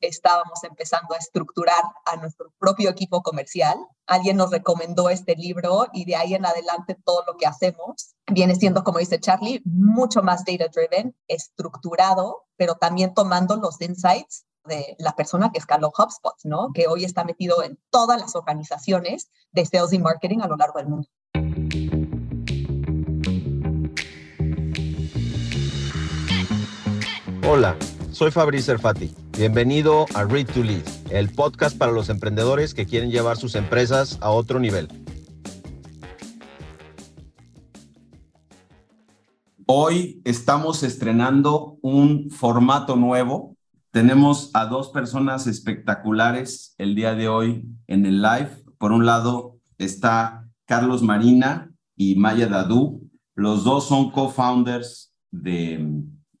estábamos empezando a estructurar a nuestro propio equipo comercial. Alguien nos recomendó este libro y de ahí en adelante todo lo que hacemos viene siendo, como dice Charlie, mucho más data driven, estructurado, pero también tomando los insights de la persona que escaló HubSpot, ¿no? Que hoy está metido en todas las organizaciones de sales y marketing a lo largo del mundo. Hola, soy Fabrice Erfati. Bienvenido a Read to Lead, el podcast para los emprendedores que quieren llevar sus empresas a otro nivel. Hoy estamos estrenando un formato nuevo. Tenemos a dos personas espectaculares el día de hoy en el live. Por un lado está Carlos Marina y Maya Dadu. Los dos son co-founders de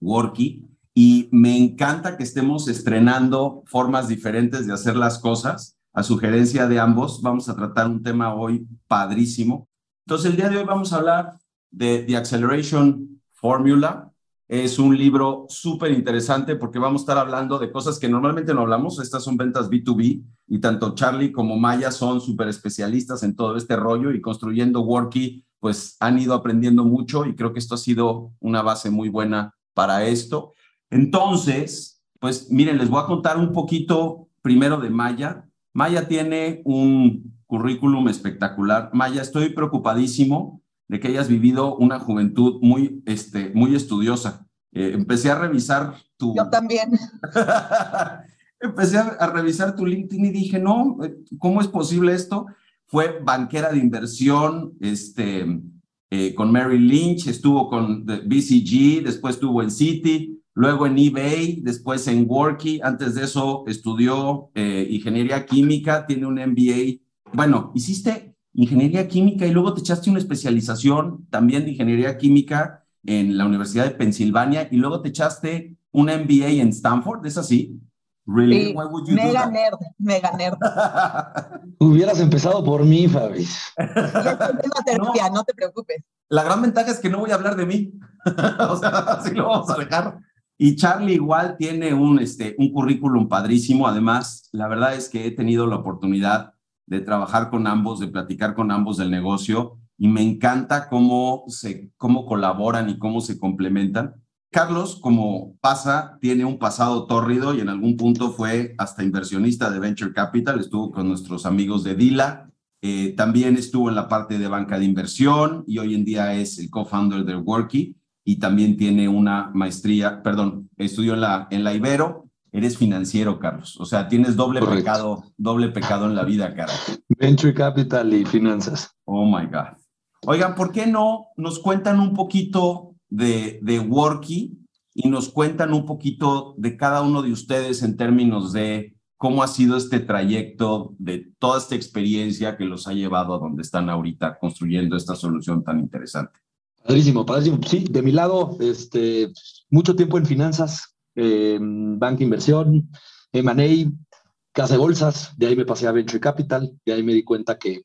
Worky y me encanta que estemos estrenando formas diferentes de hacer las cosas. A sugerencia de ambos, vamos a tratar un tema hoy padrísimo. Entonces, el día de hoy vamos a hablar de The Acceleration Formula. Es un libro súper interesante porque vamos a estar hablando de cosas que normalmente no hablamos. Estas son ventas B2B y tanto Charlie como Maya son súper especialistas en todo este rollo y construyendo Worky, pues han ido aprendiendo mucho y creo que esto ha sido una base muy buena para esto. Entonces, pues miren, les voy a contar un poquito primero de Maya. Maya tiene un currículum espectacular. Maya, estoy preocupadísimo de que hayas vivido una juventud muy, este, muy estudiosa. Eh, empecé a revisar tu... Yo también. empecé a, revisar tu LinkedIn y dije, no, eh, ¿cómo es posible esto? Fue banquera de inversión, este, eh, con Mary Lynch, estuvo con BCG, después estuvo en City, luego en eBay, después en Worky, antes de eso estudió eh, ingeniería química, tiene un MBA. Bueno, hiciste ingeniería química y luego te echaste una especialización también de ingeniería química en la Universidad de Pensilvania y luego te echaste un MBA en Stanford, ¿es así? Really? mega nerd, mega nerd. Hubieras empezado por mí, Fabi. terapia, no. no te preocupes. La gran ventaja es que no voy a hablar de mí. o sea, así lo vamos a dejar. Y Charlie igual tiene un, este, un currículum padrísimo. Además, la verdad es que he tenido la oportunidad de trabajar con ambos, de platicar con ambos del negocio y me encanta cómo, se, cómo colaboran y cómo se complementan. Carlos, como pasa, tiene un pasado tórrido y en algún punto fue hasta inversionista de Venture Capital, estuvo con nuestros amigos de Dila, eh, también estuvo en la parte de banca de inversión y hoy en día es el co-founder de Worky y también tiene una maestría, perdón, estudió en la, en la Ibero. Eres financiero, Carlos. O sea, tienes doble pecado, doble pecado en la vida, cara. Venture Capital y finanzas. Oh my God. Oigan, ¿por qué no nos cuentan un poquito de, de Worky y nos cuentan un poquito de cada uno de ustedes en términos de cómo ha sido este trayecto, de toda esta experiencia que los ha llevado a donde están ahorita construyendo esta solución tan interesante? Padrísimo, padrísimo. Sí, de mi lado, este, mucho tiempo en finanzas, eh, banca inversión, M&A, casa de bolsas, de ahí me pasé a Venture Capital, de ahí me di cuenta que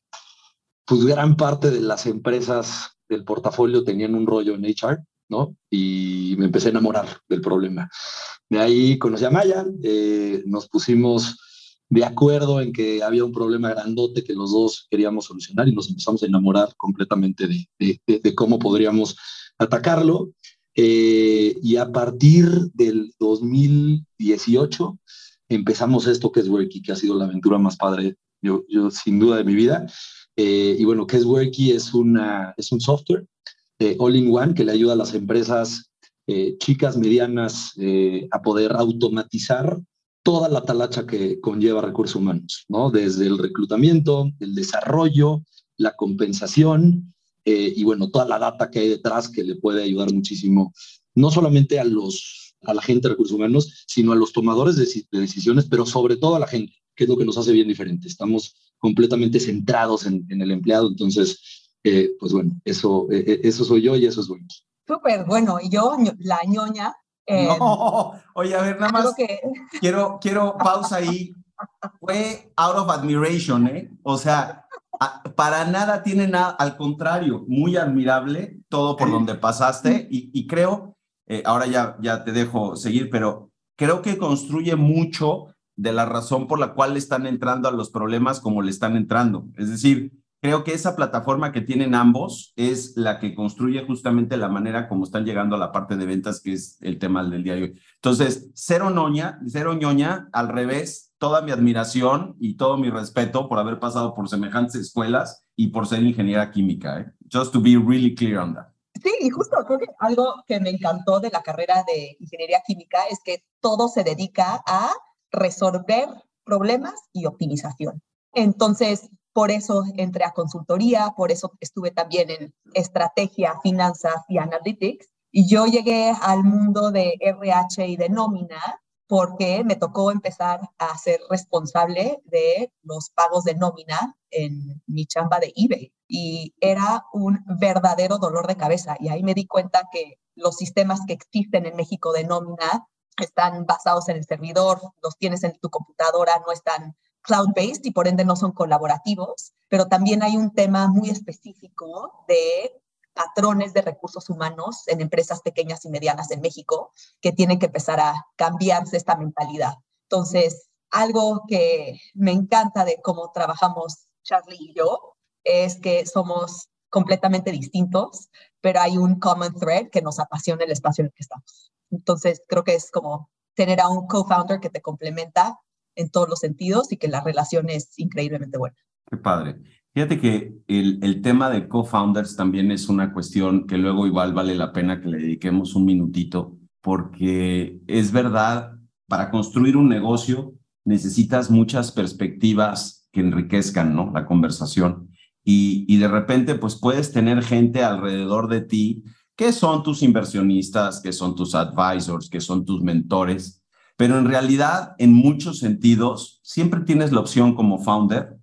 pues gran parte de las empresas del portafolio tenían un rollo en HR, ¿no? Y me empecé a enamorar del problema. De ahí conocí a Maya, eh, nos pusimos de acuerdo en que había un problema grandote que los dos queríamos solucionar y nos empezamos a enamorar completamente de, de, cómo podríamos atacarlo. Eh, y a partir del 2018 empezamos esto que es Worky, que ha sido la aventura más padre, yo, yo sin duda de mi vida. Eh, y bueno, que es Worky es, una, es un software eh, all-in-one que le ayuda a las empresas chicas, medianas, a poder automatizar toda la talacha que conlleva recursos humanos, ¿no? Desde el reclutamiento, el desarrollo, la compensación eh, y bueno, toda la data que hay detrás que le puede ayudar muchísimo, no solamente a los a la gente de recursos humanos, sino a los tomadores de, decisiones, pero sobre todo a la gente, que es lo que nos hace bien diferente. Estamos completamente centrados en, el empleado, entonces, eh, pues bueno, eso, eh, eso soy yo y eso es bueno. Súper, bueno, y yo, la ñoña, no, oye, a ver, nada más quiero, quiero pausa ahí. Fue out of admiration, ¿eh? O sea, para nada tiene nada, al contrario, muy admirable todo por donde pasaste y, creo, eh, ahora ya, ya te dejo seguir, pero creo que construye mucho de la razón por la cual le están entrando a los problemas como le están entrando. Es decir, creo que esa plataforma que tienen ambos es la que construye justamente la manera como están llegando a la parte de ventas, que es el tema del día de hoy. Entonces, cero ñoña, cero ñoña, al revés, toda mi admiración y todo mi respeto por haber pasado por semejantes escuelas y por ser ingeniera química. ¿eh? Just to be really clear on that. Sí, y justo creo que algo que me encantó de la carrera de ingeniería química es que todo se dedica a resolver problemas y optimización. Entonces, por eso entré a consultoría, por eso estuve también en estrategia, finanzas y analytics. Y yo llegué al mundo de RH y de nómina porque me tocó empezar a ser responsable de los pagos de nómina en mi chamba de eBay. Y era un verdadero dolor de cabeza. Y ahí me di cuenta que los sistemas que existen en México de nómina están basados en el servidor, los tienes en tu computadora, no están cloud-based y por ende no son colaborativos, pero también hay un tema muy específico de patrones de recursos humanos en empresas pequeñas y medianas en México que tienen que empezar a cambiarse esta mentalidad. Entonces, algo que me encanta de cómo trabajamos Charlie y yo es que somos completamente distintos, pero hay un common thread que nos apasiona el espacio en el que estamos. Entonces, creo que es como tener a un co-founder que te complementa en todos los sentidos y que la relación es increíblemente buena. Qué padre. Fíjate que el, tema de co-founders también es una cuestión que luego igual vale la pena que le dediquemos un minutito, porque es verdad, para construir un negocio necesitas muchas perspectivas que enriquezcan ¿no? la conversación. Y, y de repente, pues puedes tener gente alrededor de ti que son tus inversionistas, que son tus advisors, que son tus mentores, pero en realidad, en muchos sentidos, siempre tienes la opción como founder,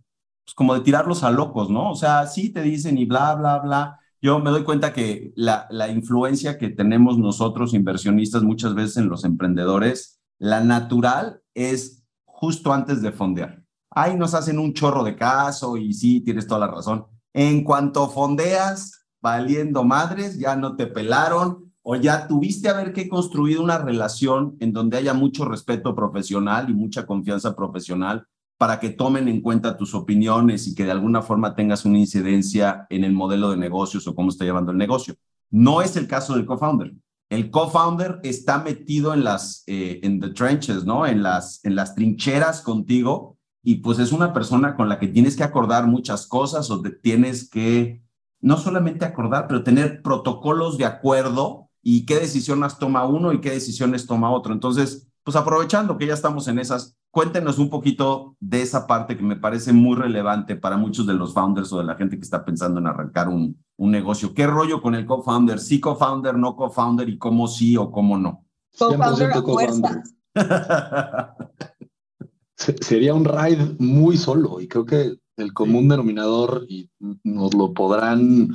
pues como de tirarlos a locos, ¿no? O sea, sí te dicen y bla, bla, bla. Yo me doy cuenta que la, la influencia que tenemos nosotros, inversionistas, muchas veces en los emprendedores, la natural es justo antes de fondear. Ahí nos hacen un chorro de caso y sí, tienes toda la razón. En cuanto fondeas, valiendo madres, ya no te pelaron o ya tuviste a ver que construido una relación en donde haya mucho respeto profesional y mucha confianza profesional para que tomen en cuenta tus opiniones y que de alguna forma tengas una incidencia en el modelo de negocios o cómo está llevando el negocio. No es el caso del co-founder. El co-founder está metido en las eh, en the trenches, ¿no? En las en las trincheras contigo y pues es una persona con la que tienes que acordar muchas cosas o te tienes que no solamente acordar, pero tener protocolos de acuerdo y qué decisiones toma uno y qué decisiones toma otro. Entonces, pues aprovechando que ya estamos en esas, cuéntenos un poquito de esa parte que me parece muy relevante para muchos de los founders o de la gente que está pensando en arrancar un, un negocio. ¿Qué rollo con el co-founder? ¿Sí co-founder, no co-founder y cómo sí o cómo no? Co-founder a fuerza. Sería un ride muy solo y creo que el común denominador, y nos lo podrán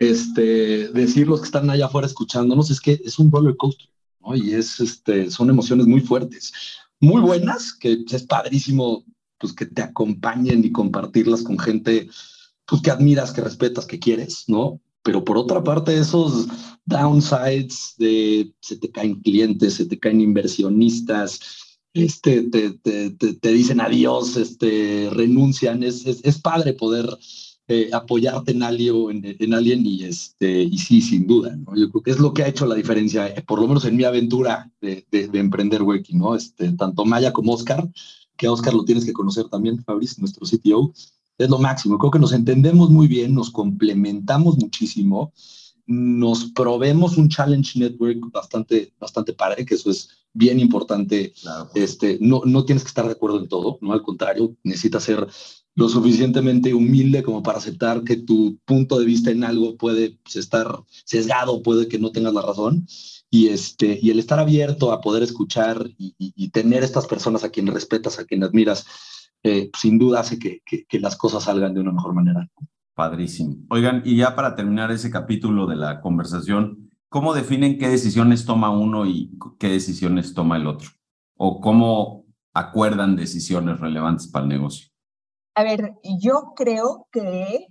este, decir los que están allá afuera escuchándonos, es que es un roller coaster, ¿no? Y es, este, son emociones muy fuertes, muy buenas, que es padrísimo pues, que te acompañen y compartirlas con gente pues, que admiras, que respetas, que quieres, ¿no? Pero por otra parte, esos downsides de se te caen clientes, se te caen inversionistas, este, te, te, te, dicen adiós, este, renuncian. Es, es, es padre poder eh, apoyarte en, algo, en, en, alguien y, este, y sí, sin duda. ¿no? Yo creo que es lo que ha hecho la diferencia, eh, por lo menos en mi aventura de, de, de emprender Weki, ¿no? Este, tanto Maya como Oscar, que a Oscar lo tienes que conocer también, Fabriz, nuestro CTO, es lo máximo. Creo que nos entendemos muy bien, nos complementamos muchísimo nos probemos un challenge network bastante, bastante padre, que eso es bien importante. Claro. Este, no, no tienes que estar de acuerdo en todo, ¿no? Al contrario, necesitas ser lo suficientemente humilde como para aceptar que tu punto de vista en algo puede estar sesgado, puede que no tengas la razón. Y, este, y el estar abierto a poder escuchar y, tener estas personas a quien respetas, a quien admiras, eh, sin duda hace que, que, que las cosas salgan de una mejor manera. Padrísimo. Oigan, y ya para terminar ese capítulo de la conversación, ¿cómo definen qué decisiones toma uno y qué decisiones toma el otro? ¿O cómo acuerdan decisiones relevantes para el negocio? A ver, yo creo que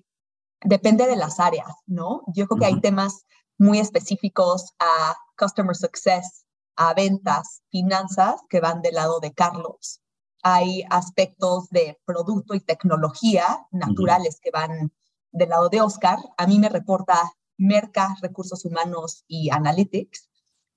depende de las áreas, ¿no? Yo creo que hay temas muy específicos a customer success, a ventas, finanzas, que van del lado de Carlos. hay aspectos de producto y tecnología naturales que van del lado de Oscar. A mí me reporta Merca, Recursos Humanos y Analytics.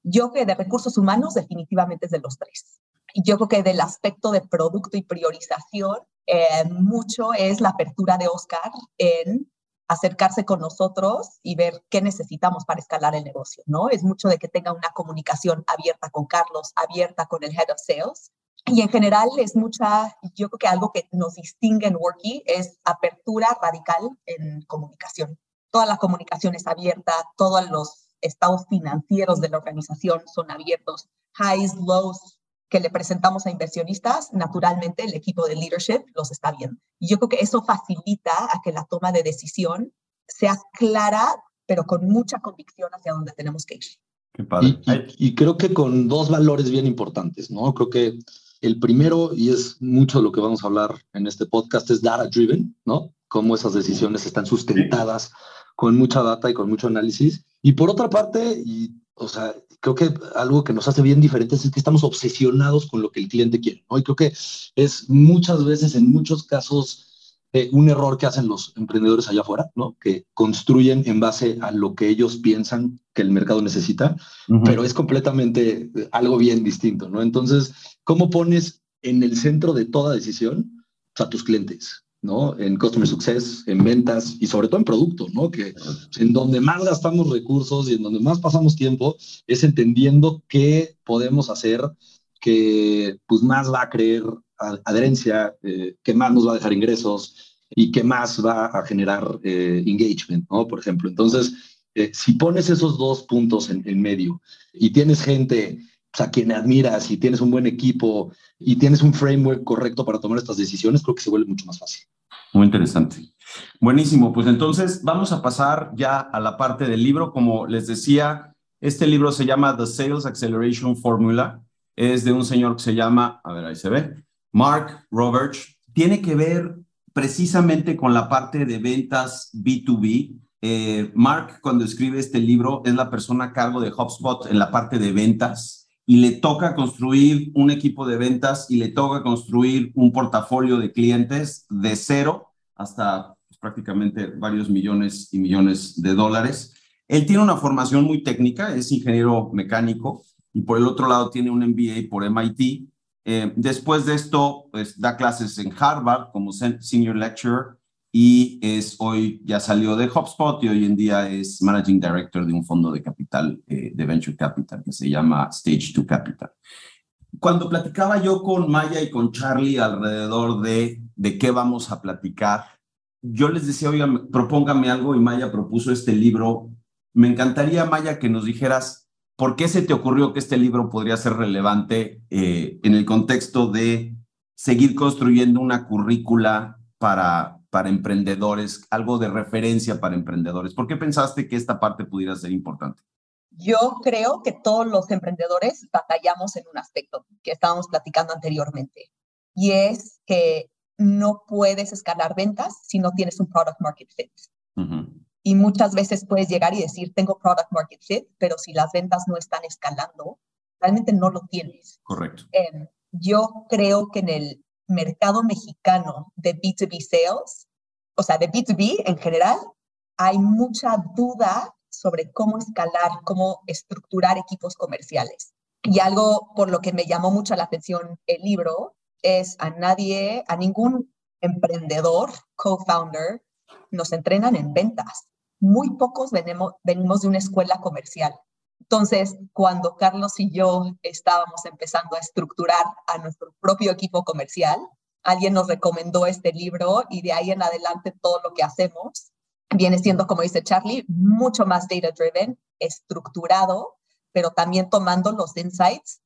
Yo que de recursos humanos definitivamente es de los tres. Yo creo que del aspecto de producto y priorización, eh, mucho es la apertura de Oscar en acercarse con nosotros y ver qué necesitamos para escalar el negocio, ¿no? Es mucho de que tenga una comunicación abierta con Carlos, abierta con el Head of Sales. Y en general es mucha, yo creo que algo que nos distingue en Worky es apertura radical en comunicación. Toda la comunicación es abierta, todos los estados financieros de la organización son abiertos, highs, lows, que le presentamos a inversionistas, naturalmente el equipo de leadership los está viendo. Y yo creo que eso facilita a que la toma de decisión sea clara, pero con mucha convicción hacia dónde tenemos que ir. Qué padre. Y, creo que con dos valores bien importantes, ¿no? Creo que el primero, y es mucho de lo que vamos a hablar en este podcast, es data driven, ¿no? Cómo esas decisiones están sustentadas con mucha data y con mucho análisis. Y por otra parte, y o sea, creo que algo que nos hace bien diferentes es que estamos obsesionados con lo que el cliente quiere, ¿no? Y creo que es muchas veces, en muchos casos, eh, un error que hacen los emprendedores allá afuera, ¿no? Que construyen en base a lo que ellos piensan que el mercado necesita, pero es completamente eh, algo bien distinto, ¿no? Entonces, ¿cómo pones en el centro de toda decisión a tus clientes? ¿No? En Customer Success, en ventas y sobre todo en producto, ¿no? Que en donde más gastamos recursos y en donde más pasamos tiempo es entendiendo qué podemos hacer que pues más va a creer adherencia, eh, que más nos va a dejar ingresos y que más va a generar eh, engagement, ¿no? Por ejemplo. Entonces, eh, si pones esos dos puntos en, en medio y tienes gente a quien admiras y tienes un buen equipo y tienes un framework correcto para tomar estas decisiones, creo que se vuelve mucho más fácil. Muy interesante. Buenísimo, pues entonces vamos a pasar ya a la parte del libro. Como les decía, este libro se llama The Sales Acceleration Formula. Es de un señor que se llama, a ver, ahí se ve, Mark Roberts. Tiene que ver precisamente con la parte de ventas B2B. Eh, Mark, cuando escribe este libro, es la persona a cargo de HubSpot en la parte de ventas y le toca construir un equipo de ventas y le toca construir un portafolio de clientes de cero hasta pues, prácticamente varios millones y millones de dólares. Él tiene una formación muy técnica, es ingeniero mecánico y por el otro lado tiene un MBA por MIT. Eh, después de esto, pues da clases en Harvard como senior lecturer y es hoy ya salió de HubSpot y hoy en día es Managing Director de un fondo de capital, eh, de Venture Capital, que se llama Stage 2 Capital. Cuando platicaba yo con Maya y con Charlie alrededor de, de qué vamos a platicar, yo les decía, oigan, propóngame algo y Maya propuso este libro. Me encantaría, Maya, que nos dijeras por qué se te ocurrió que este libro podría ser relevante eh, en el contexto de seguir construyendo una currícula para, para emprendedores, algo de referencia para emprendedores? ¿Por qué pensaste que esta parte pudiera ser importante? Yo creo que todos los emprendedores batallamos en un aspecto que estábamos platicando anteriormente, y es que no puedes escalar ventas si no tienes un product market fit. Y muchas veces puedes llegar y decir, tengo product market fit, pero si las ventas no están escalando, realmente no lo tienes. Correcto. Em, yo creo que en el mercado mexicano de B2B sales, o sea, de B2B en general, hay mucha duda sobre cómo escalar, cómo estructurar equipos comerciales. Y algo por lo que me llamó mucho la atención el libro es a nadie, a ningún emprendedor, co-founder, nos entrenan en ventas. Muy pocos venimos, venimos de una escuela comercial. Entonces, cuando Carlos y yo estábamos empezando a estructurar a nuestro propio equipo comercial, alguien nos recomendó este libro y de ahí en adelante todo lo que hacemos viene siendo, como dice Charlie, mucho más data driven, estructurado, pero también tomando los insights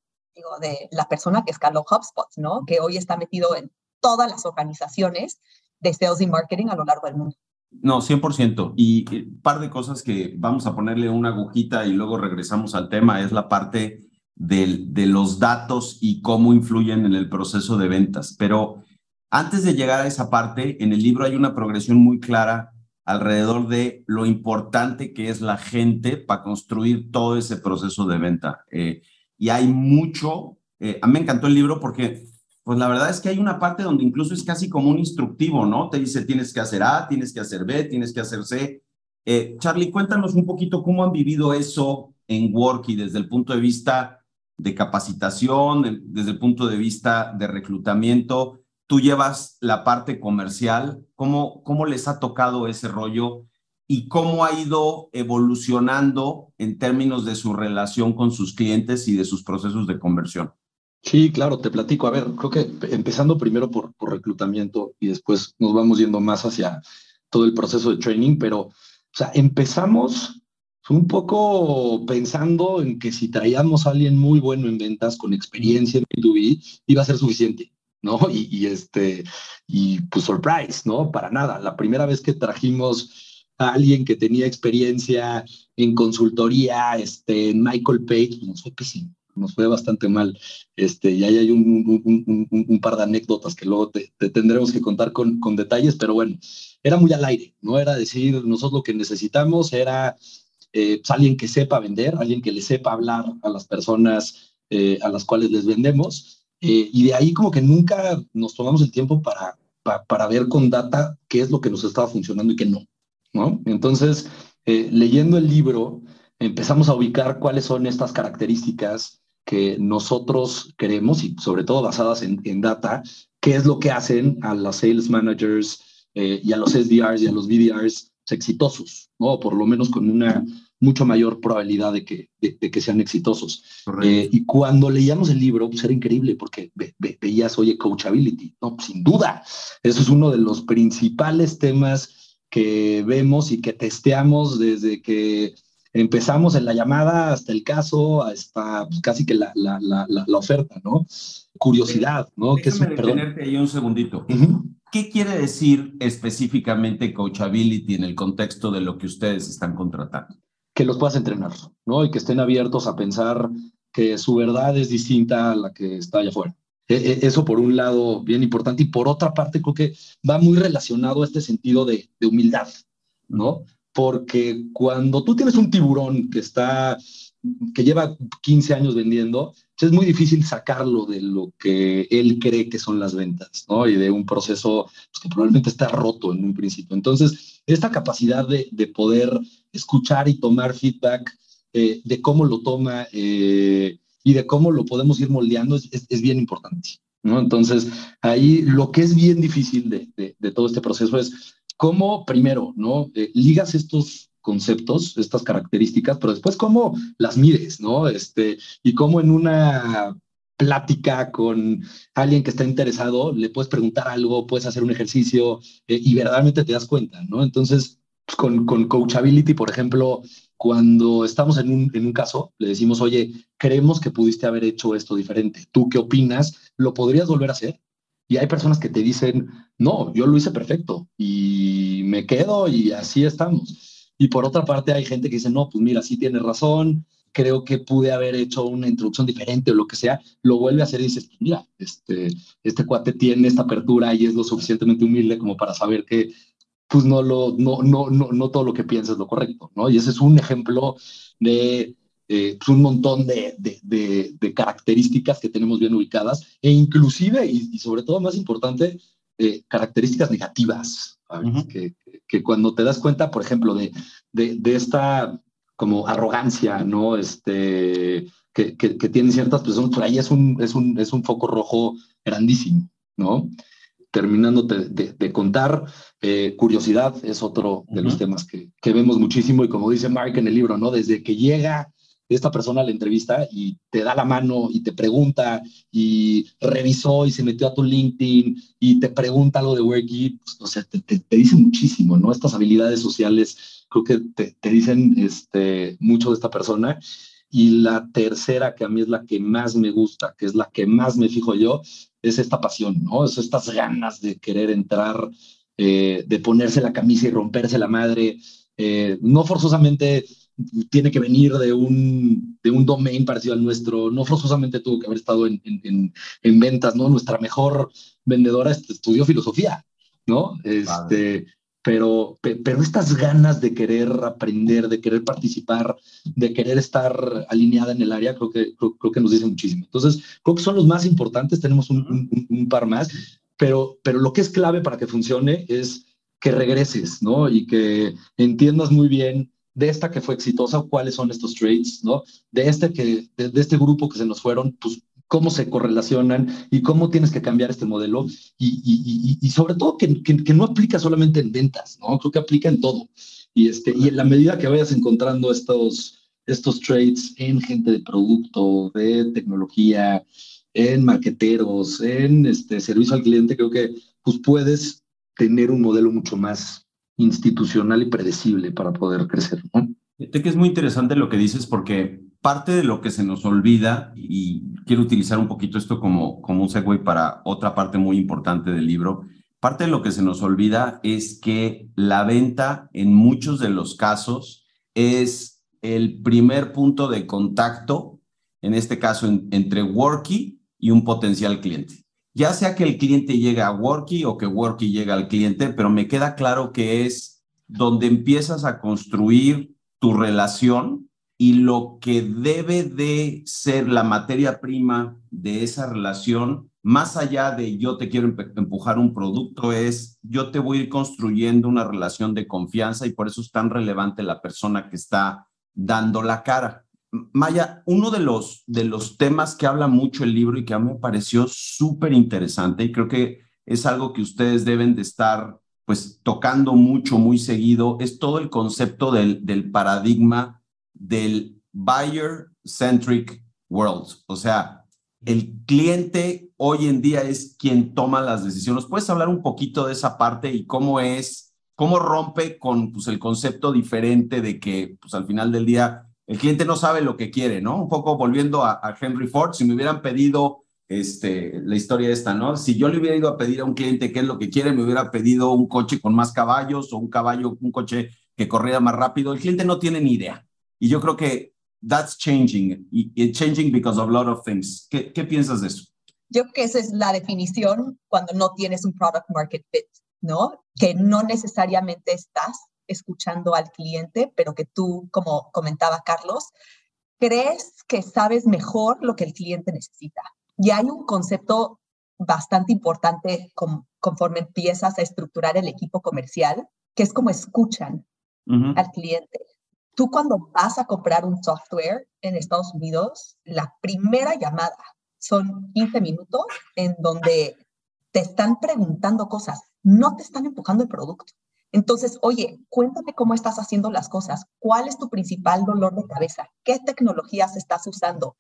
de la persona que escaló HubSpot, ¿no? Que hoy está metido en todas las organizaciones de sales y marketing a lo largo del mundo. No, 100%. Y un par de cosas que vamos a ponerle una agujita y luego regresamos al tema es la parte de los datos y cómo influyen en el proceso de ventas. Pero antes de llegar a esa parte, en el libro hay una progresión muy clara alrededor de lo importante que es la gente para construir todo ese proceso de venta. Eh, y hay mucho, eh, a mí me encantó el libro porque pues la verdad es que hay una parte donde incluso es casi como un instructivo, ¿no? Te dice tienes que hacer A, tienes que hacer B, tienes que hacer C. Eh, Charlie, cuéntanos un poquito cómo han vivido eso en Worky desde el punto de vista de capacitación, desde el punto de vista de reclutamiento. Tú llevas la parte comercial. ¿Cómo, cómo les ha tocado ese rollo y cómo ha ido evolucionando en términos de su relación con sus clientes y de sus procesos de conversión? Sí, claro, te platico. A ver, creo que empezando primero por, reclutamiento y después nos vamos yendo más hacia todo el proceso de training, pero, o sea, empezamos un poco pensando en que si traíamos a alguien muy bueno en ventas con experiencia en B2B, iba a ser suficiente, ¿no? Y, y, este, y pues surprise, ¿no? Para nada. La primera vez que trajimos a alguien que tenía experiencia en consultoría, este, Michael Page, pues nos fue pésimo nos fue bastante mal. Este, y ahí hay un, un, par de anécdotas que luego te, tendremos que contar con, con, detalles, pero bueno, era muy al aire, no era decir, nosotros lo que necesitamos era eh, pues, alguien que sepa vender, alguien que le sepa hablar a las personas eh, a las cuales les vendemos. Eh, y de ahí como que nunca nos tomamos el tiempo para, para, ver con data qué es lo que nos estaba funcionando y qué no. ¿no? Entonces, leyendo el libro, empezamos a ubicar cuáles son estas características que nosotros queremos y sobre todo basadas en, en data, qué es lo que hacen a los sales managers y a los SDRs y a los BDRs exitosos, ¿no? Por lo menos con una mucho mayor probabilidad de que, de, que sean exitosos. Eh, y cuando leíamos el libro, pues era increíble porque veías, oye, coachability, ¿no? sin duda, eso es uno de los principales temas que vemos y que testeamos desde que empezamos en la llamada hasta el caso, hasta pues, casi que la, la, la, la, oferta, ¿no? Curiosidad, ¿no? Déjame que es, detenerte ahí un segundito. ¿Qué quiere decir específicamente coachability en el contexto de lo que ustedes están contratando? que los puedas entrenar, ¿no? Y que estén abiertos a pensar que su verdad es distinta a la que está allá afuera. E, e, eso por un lado, bien importante, y por otra parte, creo que va muy relacionado a este sentido de, de humildad, ¿no? Porque cuando tú tienes un tiburón que está, que lleva 15 años vendiendo, es muy difícil sacarlo de lo que él cree que son las ventas, ¿no? Y de un proceso pues, que probablemente está roto en un principio. Entonces, esta capacidad de, de poder escuchar y tomar feedback eh, de cómo lo toma eh, y de cómo lo podemos ir moldeando es, es, bien importante, ¿no? Entonces, ahí lo que es bien difícil de, de, de todo este proceso es cómo, primero, ¿no? Eh, ligas estos conceptos, estas características, pero después cómo las mides, ¿no? Este, y cómo en una plática con alguien que está interesado, le puedes preguntar algo, puedes hacer un ejercicio eh, y verdaderamente te das cuenta, ¿no? Entonces, pues, con, con Coachability, por ejemplo, cuando estamos en un, en un caso, le decimos, oye, creemos que pudiste haber hecho esto diferente. ¿Tú qué opinas? ¿Lo podrías volver a hacer? Y hay personas que te dicen, no, yo lo hice perfecto y me quedo y así estamos. Y por otra parte hay gente que dice, no, pues mira, sí tienes razón, creo que pude haber hecho una introducción diferente o lo que sea, lo vuelve a hacer y dices, pues mira, este, este cuate tiene esta apertura y es lo suficientemente humilde como para saber que pues no, lo, no, no, no, no todo lo que piensas es lo correcto, ¿no? Y ese es un ejemplo de eh, pues un montón de, de, características que tenemos bien ubicadas e inclusive, y, sobre todo más importante, eh, características negativas, que, que cuando te das cuenta, por ejemplo, de, de, de esta como arrogancia, ¿no? Este, que, que, que, tienen ciertas personas, por ahí es un, es un, es un foco rojo grandísimo, ¿no? Terminando de, de contar, eh, curiosidad es otro de uh -huh. los temas que, que, vemos muchísimo y como dice Mark en el libro, ¿no? Desde que llega esta persona la entrevista y te da la mano y te pregunta y revisó y se metió a tu LinkedIn y te pregunta algo de Worky, pues, o sea, te, te, te, dice muchísimo, ¿no? Estas habilidades sociales creo que te, te dicen este, mucho de esta persona. Y la tercera, que a mí es la que más me gusta, que es la que más me fijo yo, es esta pasión, ¿no? Es estas ganas de querer entrar, eh, de ponerse la camisa y romperse la madre, eh, no forzosamente tiene que venir de un, de un domain parecido al nuestro, no forzosamente tuvo que haber estado en, en, en ventas, ¿no? Nuestra mejor vendedora estudió filosofía, ¿no? Este, vale. pero, pero estas ganas de querer aprender, de querer participar, de querer estar alineada en el área, creo que, creo, que nos dice muchísimo. Entonces, creo que son los más importantes, tenemos un, un, par más, pero, pero lo que es clave para que funcione es que regreses, ¿no? Y que entiendas muy bien de esta que fue exitosa, cuáles son estos trades, ¿no? De este, que, de este grupo que se nos fueron, pues cómo se correlacionan y cómo tienes que cambiar este modelo y, y, sobre todo que, que, no aplica solamente en ventas, ¿no? Creo que aplica en todo. Y, este, y en la medida que vayas encontrando estos, estos trades en gente de producto, de tecnología, en marqueteros, en este servicio al cliente, creo que pues puedes tener un modelo mucho más institucional y predecible para poder crecer, ¿no? Que es muy interesante lo que dices porque parte de lo que se nos olvida, y quiero utilizar un poquito esto como, como un segue para otra parte muy importante del libro, parte de lo que se nos olvida es que la venta en muchos de los casos es el primer punto de contacto, en este caso entre Worky y un potencial cliente. Ya sea que el cliente llegue a Worky o que Worky llegue al cliente, pero me queda claro que es donde empiezas a construir tu relación y lo que debe de ser la materia prima de esa relación, más allá de yo te quiero empujar un producto, es yo te voy a ir construyendo una relación de confianza y por eso es tan relevante la persona que está dando la cara. Maya, uno de los, de los temas que habla mucho el libro y que a mí me pareció súper interesante y creo que es algo que ustedes deben de estar pues tocando mucho, muy seguido, es todo el concepto del, del paradigma del buyer-centric world. O sea, el cliente hoy en día es quien toma las decisiones. ¿Puedes hablar un poquito de esa parte y cómo es, cómo rompe con pues, el concepto diferente de que pues, al final del día el cliente no sabe lo que quiere, ¿no? Un poco volviendo a, Henry Ford, si me hubieran pedido este, la historia esta, ¿no? Si yo le hubiera ido a pedir a un cliente qué es lo que quiere, me hubiera pedido un coche con más caballos o un caballo, un coche que corriera más rápido. El cliente no tiene ni idea. Y yo creo que that's changing, y changing because of a lot of things. ¿Qué, ¿Qué piensas de eso? Yo creo que esa es la definición cuando no tienes un product market fit, ¿no? Que no necesariamente estás escuchando al cliente, pero que tú, como comentaba Carlos, crees que sabes mejor lo que el cliente necesita. Y hay un concepto bastante importante conforme empiezas a estructurar el equipo comercial, que es como escuchan al cliente. Tú cuando vas a comprar un software en Estados Unidos, la primera llamada son 15 minutos en donde te están preguntando cosas, no te están empujando el producto. Entonces, oye, cuéntame cómo estás haciendo las cosas, cuál es tu principal dolor de cabeza, qué tecnologías estás usando.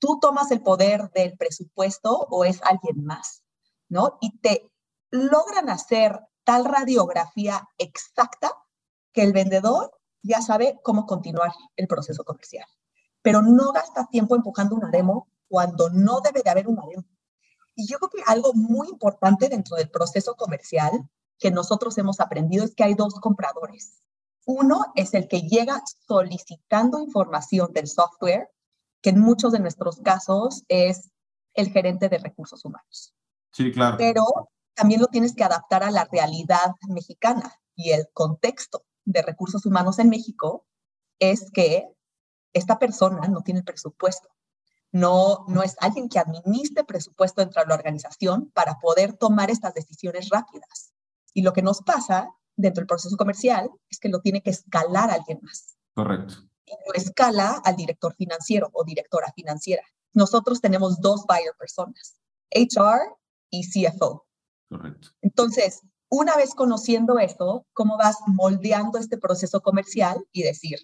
¿Tú tomas el poder del presupuesto o es alguien más? ¿No? Y te logran hacer tal radiografía exacta que el vendedor ya sabe cómo continuar el proceso comercial. Pero no gasta tiempo empujando una demo cuando no debe de haber una demo. Y yo creo que algo muy importante dentro del proceso comercial que nosotros hemos aprendido es que hay dos compradores. Uno es el que llega solicitando información del software, que en muchos de nuestros casos es el gerente de recursos humanos. Sí, claro. Pero también lo tienes que adaptar a la realidad mexicana y el contexto de recursos humanos en México es que esta persona no tiene presupuesto. No, no es alguien que administre presupuesto dentro de la organización para poder tomar estas decisiones rápidas. Y lo que nos pasa dentro del proceso comercial es que lo tiene que escalar alguien más. Correcto. Y lo escala al director financiero o directora financiera. Nosotros tenemos dos buyer personas, HR y CFO. Correcto. Entonces, una vez conociendo esto, cómo vas moldeando este proceso comercial y decir,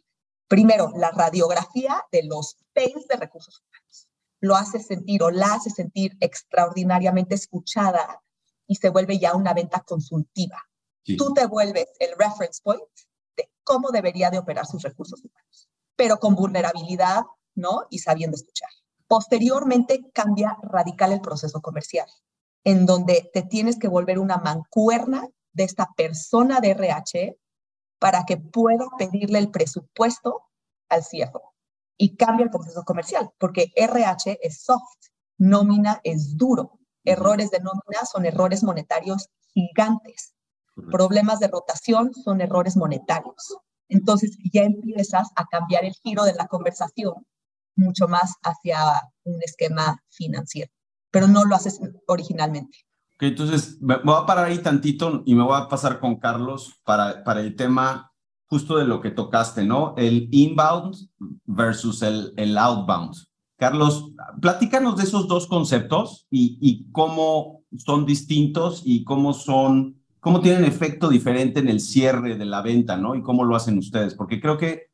primero, la radiografía de los pains de recursos humanos. Lo hace sentir o la hace sentir extraordinariamente escuchada y se vuelve ya una venta consultiva. Tú te vuelves el reference point de cómo debería de operar sus recursos humanos, pero con vulnerabilidad, ¿no? Y sabiendo escuchar. Posteriormente cambia radical el proceso comercial en donde te tienes que volver una mancuerna de esta persona de RH para que pueda pedirle el presupuesto al CFO. Y cambia el proceso comercial, porque RH es soft, nómina es duro. Errores de nómina son errores monetarios gigantes. Problemas de rotación son errores monetarios. Entonces ya empiezas a cambiar el giro de la conversación mucho más hacia un esquema financiero, pero no lo haces originalmente. Ok, entonces me voy a parar ahí tantito y me voy a pasar con Carlos para, para el tema justo de lo que tocaste, ¿no? El inbound versus el, el outbound. Carlos, platícanos de esos dos conceptos y, cómo son distintos y cómo son cómo tienen efecto diferente en el cierre de la venta, ¿no? Y cómo lo hacen ustedes, porque creo que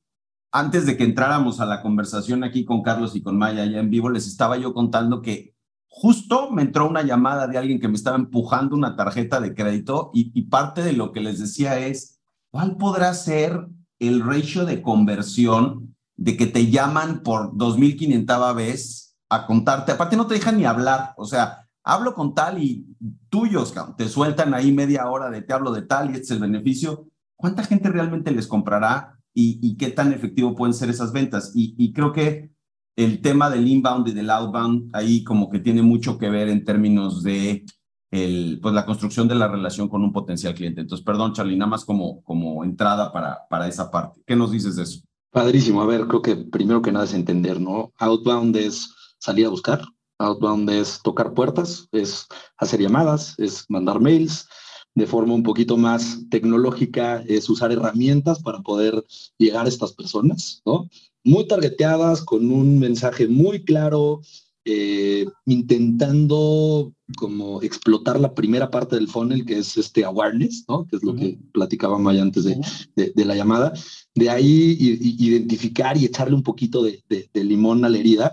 antes de que entráramos a la conversación aquí con Carlos y con Maya ya en vivo, les estaba yo contando que justo me entró una llamada de alguien que me estaba empujando una tarjeta de crédito y, y parte de lo que les decía es, ¿cuál podrá ser el ratio de conversión de que te llaman por 2.500 vez a contarte? Aparte no te dejan ni hablar, o sea, hablo con tal y tuyos, te sueltan ahí media hora de te hablo de tal y este es el beneficio. ¿Cuánta gente realmente les comprará y, qué tan efectivo pueden ser esas ventas? Y, creo que el tema del inbound y del outbound ahí como que tiene mucho que ver en términos de el, pues la construcción de la relación con un potencial cliente. Entonces, perdón, Charlie, nada más como, como entrada para, para esa parte. ¿Qué nos dices de eso? Padrísimo. A ver, creo que primero que nada es entender, ¿no? Outbound es salir a buscar, Outbound es tocar puertas, es hacer llamadas, es mandar mails. De forma un poquito más tecnológica, es usar herramientas para poder llegar a estas personas, ¿no? Muy targeteadas, con un mensaje muy claro, eh, intentando como explotar la primera parte del funnel, que es este awareness, ¿no? Que es lo que platicaba Maya antes de, de, la llamada. De ahí identificar y echarle un poquito de, de limón a la herida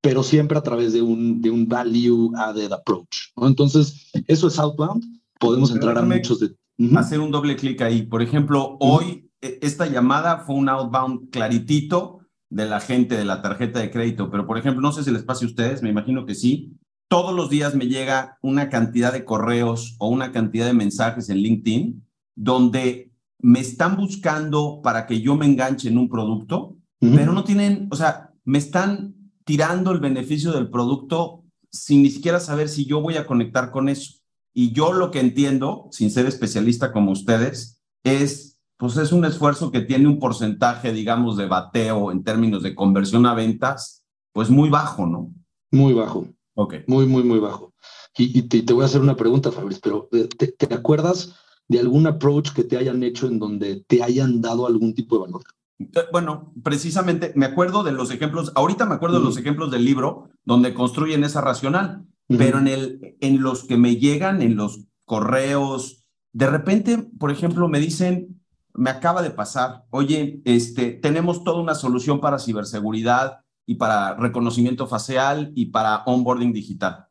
pero siempre a través de un, de un value added approach. ¿no? Entonces, eso es outbound. Podemos entrar a muchos de... Hacer un doble clic ahí. Por ejemplo, hoy e, esta llamada fue un outbound claritito de la gente de la tarjeta de crédito, pero por ejemplo, no sé si les pase a ustedes, me imagino que sí. Todos los días me llega una cantidad de correos o una cantidad de mensajes en LinkedIn donde me están buscando para que yo me enganche en un producto, pero no tienen, o sea, me están tirando el beneficio del producto sin ni siquiera saber si yo voy a conectar con eso. Y yo lo que entiendo, sin ser especialista como ustedes, es, pues es un esfuerzo que tiene un porcentaje, digamos, de bateo en términos de conversión a ventas, pues muy bajo, ¿no? Muy bajo. Ok. Muy, muy, muy bajo. Y, te, voy a hacer una pregunta, Fabriz, pero eh, ¿te, ¿te acuerdas de algún approach que te hayan hecho en donde te hayan dado algún tipo de valor? Eh, bueno, precisamente me acuerdo de los ejemplos, ahorita me acuerdo de los ejemplos del libro donde construyen esa racional, pero en, el, en los que me llegan, en los correos, de repente, por ejemplo, me dicen, me acaba de pasar, oye, este, tenemos toda una solución para ciberseguridad y para reconocimiento facial y para onboarding digital.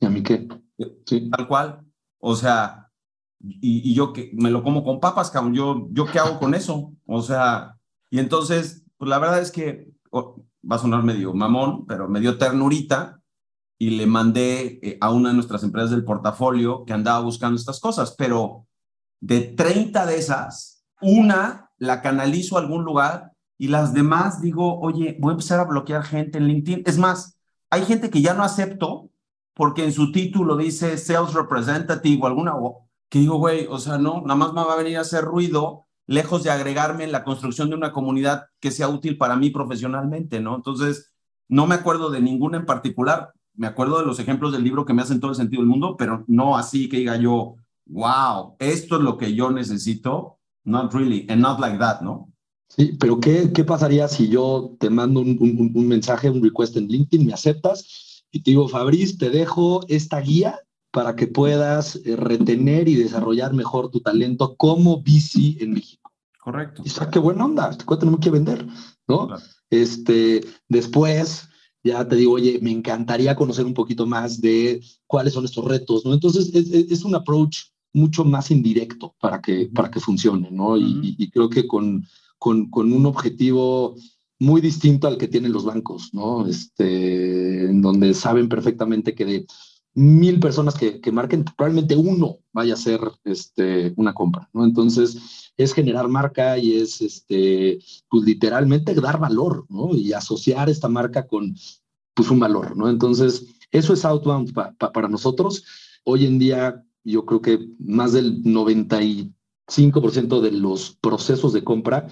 ¿Y a mí qué? Eh, sí. Tal cual. O sea, y, y yo que me lo como con papas, cabrón, yo, yo qué hago con eso? O sea, y entonces, pues la verdad es que va a sonar medio mamón, pero me dio ternurita y le mandé eh, a una de nuestras empresas del portafolio que andaba buscando estas cosas, pero de 30 de esas, una la canalizo a algún lugar y las demás digo, oye, voy a empezar a bloquear gente en LinkedIn. Es más, hay gente que ya no acepto porque en su título dice Sales Representative o alguna, que digo, güey, o sea, no, nada más me va a venir a hacer ruido lejos de agregarme en la construcción de una comunidad que sea útil para mí profesionalmente, ¿no? Entonces, no me acuerdo de ninguna en particular, me acuerdo de los ejemplos del libro que me hacen todo el sentido del mundo, pero no así que diga yo, wow, esto es lo que yo necesito, not really, and not like that, ¿no? Sí, pero ¿qué, qué pasaría si yo te mando un, un, un mensaje, un request en LinkedIn, me aceptas y te digo, Fabriz, te dejo esta guía para que puedas eh, retener y desarrollar mejor tu talento como VC en México. Correcto. Y qué buena onda, este no me quiere vender, ¿no? Este, después ya te digo, oye, me encantaría conocer un poquito más de cuáles son estos retos, ¿no? Entonces es, es un approach mucho más indirecto para que, para que funcione, ¿no? y, y, creo que con, con, con un objetivo muy distinto al que tienen los bancos, ¿no? Este, en donde saben perfectamente que de mil personas que, que, marquen, probablemente uno vaya a ser este, una compra, ¿no? Entonces, es generar marca y es, este, pues literalmente dar valor, ¿no? Y asociar esta marca con, pues, un valor, ¿no? Entonces, eso es outbound para nosotros. Hoy en día, yo creo que más del 95% de los procesos de compra,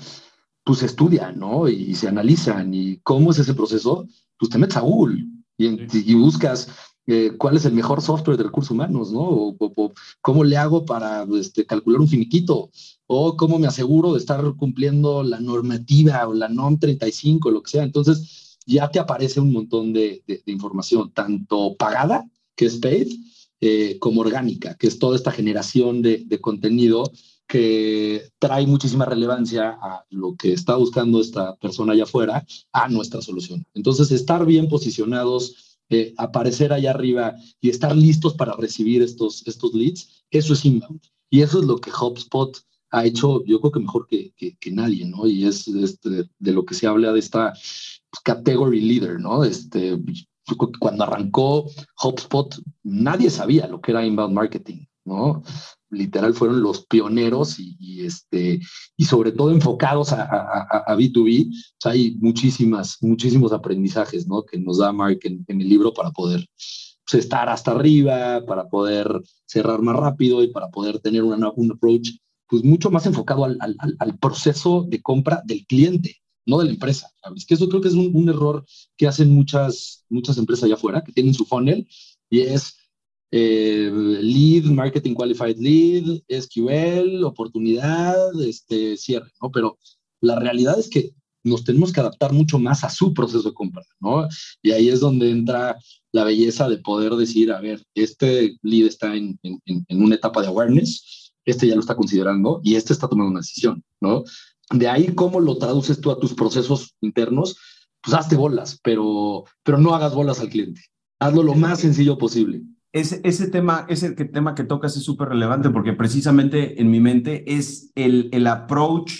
pues se estudian, ¿no? Y, se analizan. ¿Y cómo es ese proceso? Pues te metes a Google y, buscas eh, cuál es el mejor software de recursos humanos, ¿no? O, cómo le hago para este, calcular un finiquito, o cómo me aseguro de estar cumpliendo la normativa o la NOM 35, lo que sea. Entonces, ya te aparece un montón de, de información, tanto pagada, que es paid, eh, como orgánica, que es toda esta generación de, contenido que trae muchísima relevancia a lo que está buscando esta persona allá afuera, a nuestra solución. Entonces, estar bien posicionados, eh, aparecer allá arriba y estar listos para recibir estos, estos leads, eso es inbound. Y eso es lo que HubSpot ha hecho, yo creo que mejor que, que, nadie, ¿no? Y es este, de lo que se habla de esta category leader, ¿no? Este, cuando arrancó HubSpot, nadie sabía lo que era inbound marketing, ¿no? Literal fueron los pioneros y, este, y sobre todo enfocados a, a, B2B. hay muchísimas, muchísimos aprendizajes, ¿no? Que nos da Mark en, el libro para poder pues, estar hasta arriba, para poder cerrar más rápido y para poder tener una, un approach pues mucho más enfocado al, al, al proceso de compra del cliente no de la empresa. ¿sabes? Que eso creo que es un, error que hacen muchas, muchas empresas allá afuera, que tienen su funnel y es eh, lead, marketing qualified lead, SQL, oportunidad, este, cierre, ¿no? Pero la realidad es que nos tenemos que adaptar mucho más a su proceso de compra, ¿no? Y ahí es donde entra la belleza de poder decir, a ver, este lead está en, en, en una etapa de awareness, este ya lo está considerando y este está tomando una decisión, ¿no? De ahí cómo lo traduces tú a tus procesos internos, pues hazte bolas, pero, pero no hagas bolas al cliente. Hazlo lo más sencillo posible. Ese, ese tema, ese tema que tocas es súper relevante porque precisamente en mi mente es el, el approach,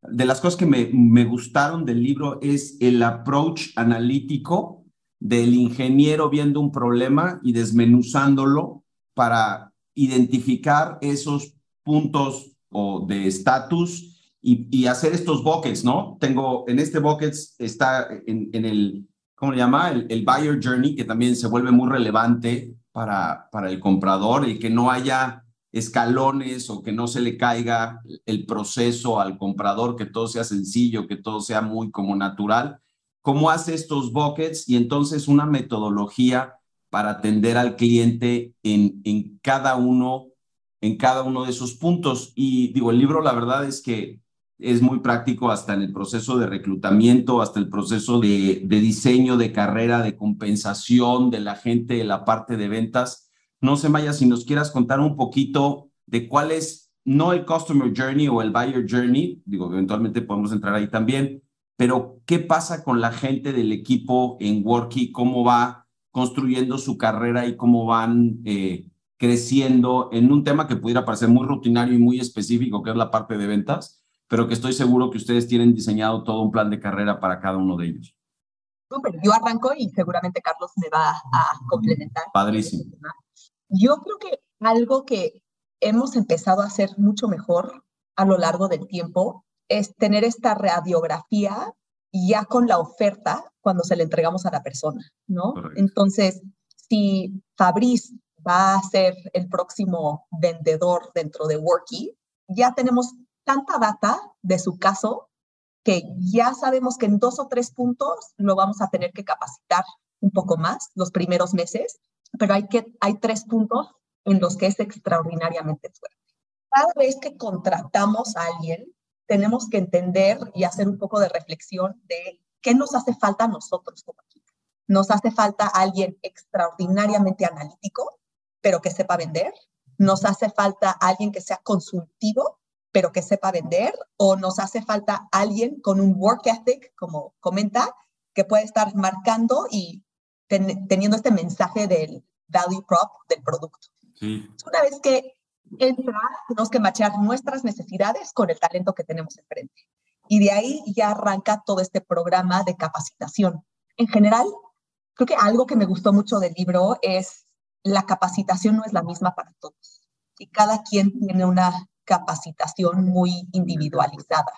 de las cosas que me, me gustaron del libro es el approach analítico del ingeniero viendo un problema y desmenuzándolo para identificar esos puntos o de estatus y, hacer estos buckets, ¿no? Tengo, en este bucket está en, en el, ¿cómo le llama? El, buyer journey, que también se vuelve muy relevante para, para el comprador, el que no haya escalones o que no se le caiga el proceso al comprador, que todo sea sencillo, que todo sea muy como natural. ¿Cómo hace estos buckets? Y entonces una metodología para atender al cliente en, en cada uno en cada uno de esos puntos. Y digo, el libro la verdad es que es muy práctico hasta en el proceso de reclutamiento, hasta el proceso de, diseño de carrera, de compensación de la gente, de la parte de ventas. No sé, Maya, si nos quieras contar un poquito de cuál es, no el Customer Journey o el Buyer Journey, digo, eventualmente podemos entrar ahí también, pero qué pasa con la gente del equipo en Worky, cómo va construyendo su carrera y cómo van eh, creciendo en un tema que pudiera parecer muy rutinario y muy específico, que es la parte de ventas pero que estoy seguro que ustedes tienen diseñado todo un plan de carrera para cada uno de ellos. yo arranco y seguramente Carlos me va a complementar. Padrísimo. Yo creo que algo que hemos empezado a hacer mucho mejor a lo largo del tiempo es tener esta radiografía ya con la oferta cuando se le entregamos a la persona, ¿no? Entonces, si Fabriz va a ser el próximo vendedor dentro de Worky, ya tenemos tanta data de su caso que ya sabemos que en dos o tres puntos lo vamos a tener que capacitar un poco más los primeros meses, pero hay, que, hay tres puntos en los que es extraordinariamente fuerte. Cada vez que contratamos a alguien, tenemos que entender y hacer un poco de reflexión de qué nos hace falta a nosotros como equipo. Nos hace falta alguien extraordinariamente analítico, pero que sepa vender. Nos hace falta alguien que sea consultivo, pero que sepa vender, o nos hace falta alguien con un work ethic, como comenta, que puede estar marcando y teniendo este mensaje del value prop del producto. Una vez que entra, tenemos que machear nuestras necesidades con el talento que tenemos enfrente. Y de ahí ya arranca todo este programa de capacitación. En general, creo que algo que me gustó mucho del libro es la capacitación no es la misma para todos. Y cada quien tiene una capacitación muy individualizada.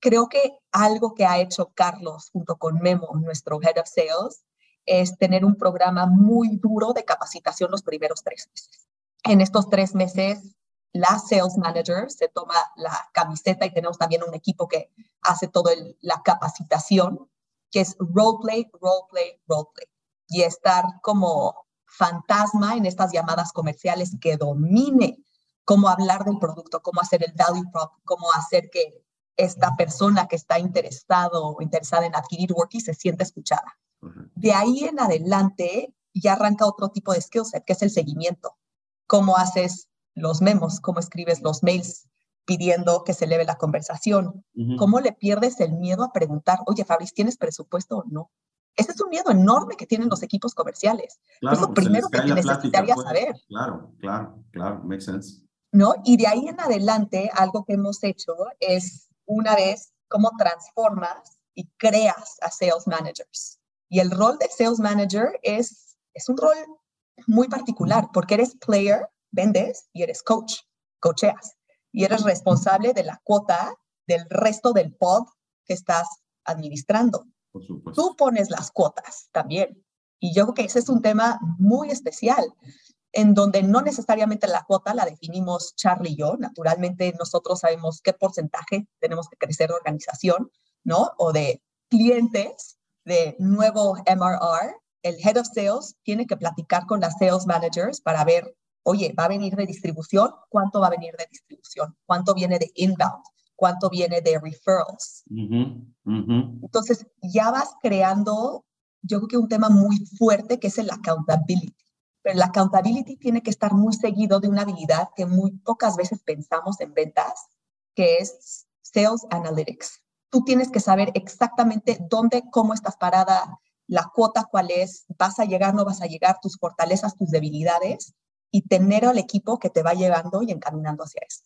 Creo que algo que ha hecho Carlos junto con Memo, nuestro Head of Sales, es tener un programa muy duro de capacitación los primeros tres meses. En estos tres meses, la sales manager se toma la camiseta y tenemos también un equipo que hace toda la capacitación, que es roleplay, roleplay, roleplay. Y estar como fantasma en estas llamadas comerciales que domine cómo hablar del producto, cómo hacer el value prop, cómo hacer que esta persona que está interesado o interesada en adquirir Worky se sienta escuchada. De ahí en adelante ya arranca otro tipo de skill set, que es el seguimiento. Cómo haces los memos, cómo escribes los mails pidiendo que se eleve la conversación. ¿Cómo le pierdes el miedo a preguntar, oye, Fabriz, ¿tienes presupuesto o no? Ese es un miedo enorme que tienen los equipos comerciales. es lo primero que necesitaría pues. saber. Claro, claro, claro, makes sense. ¿No? Y de ahí en adelante, algo que hemos hecho es, una vez, cómo transformas y creas a sales managers. Y el rol de sales manager es, es un rol muy particular porque eres player, vendes y eres coach, coacheas. Y eres responsable de la cuota del resto del pod que estás administrando. Tú pones las cuotas también. Y yo creo que ese es un tema muy especial, en donde no necesariamente la cuota la definimos Charlie y yo. Naturalmente, nosotros sabemos qué porcentaje tenemos que crecer de organización, ¿no? O de clientes de nuevo MRR. El head of sales tiene que platicar con las sales managers para ver, oye, ¿va a venir de distribución? ¿Cuánto va a venir de distribución? ¿Cuánto viene de inbound? cuánto viene de referrals. Entonces, ya vas creando, yo creo que un tema muy fuerte que es el accountability. Pero la accountability tiene que estar muy seguido de una habilidad que muy pocas veces pensamos en ventas, que es sales analytics. Tú tienes que saber exactamente dónde, cómo estás parada, la cuota cuál es, vas a llegar, no vas a llegar, tus fortalezas, tus debilidades, y tener al equipo que te va llevando y encaminando hacia eso.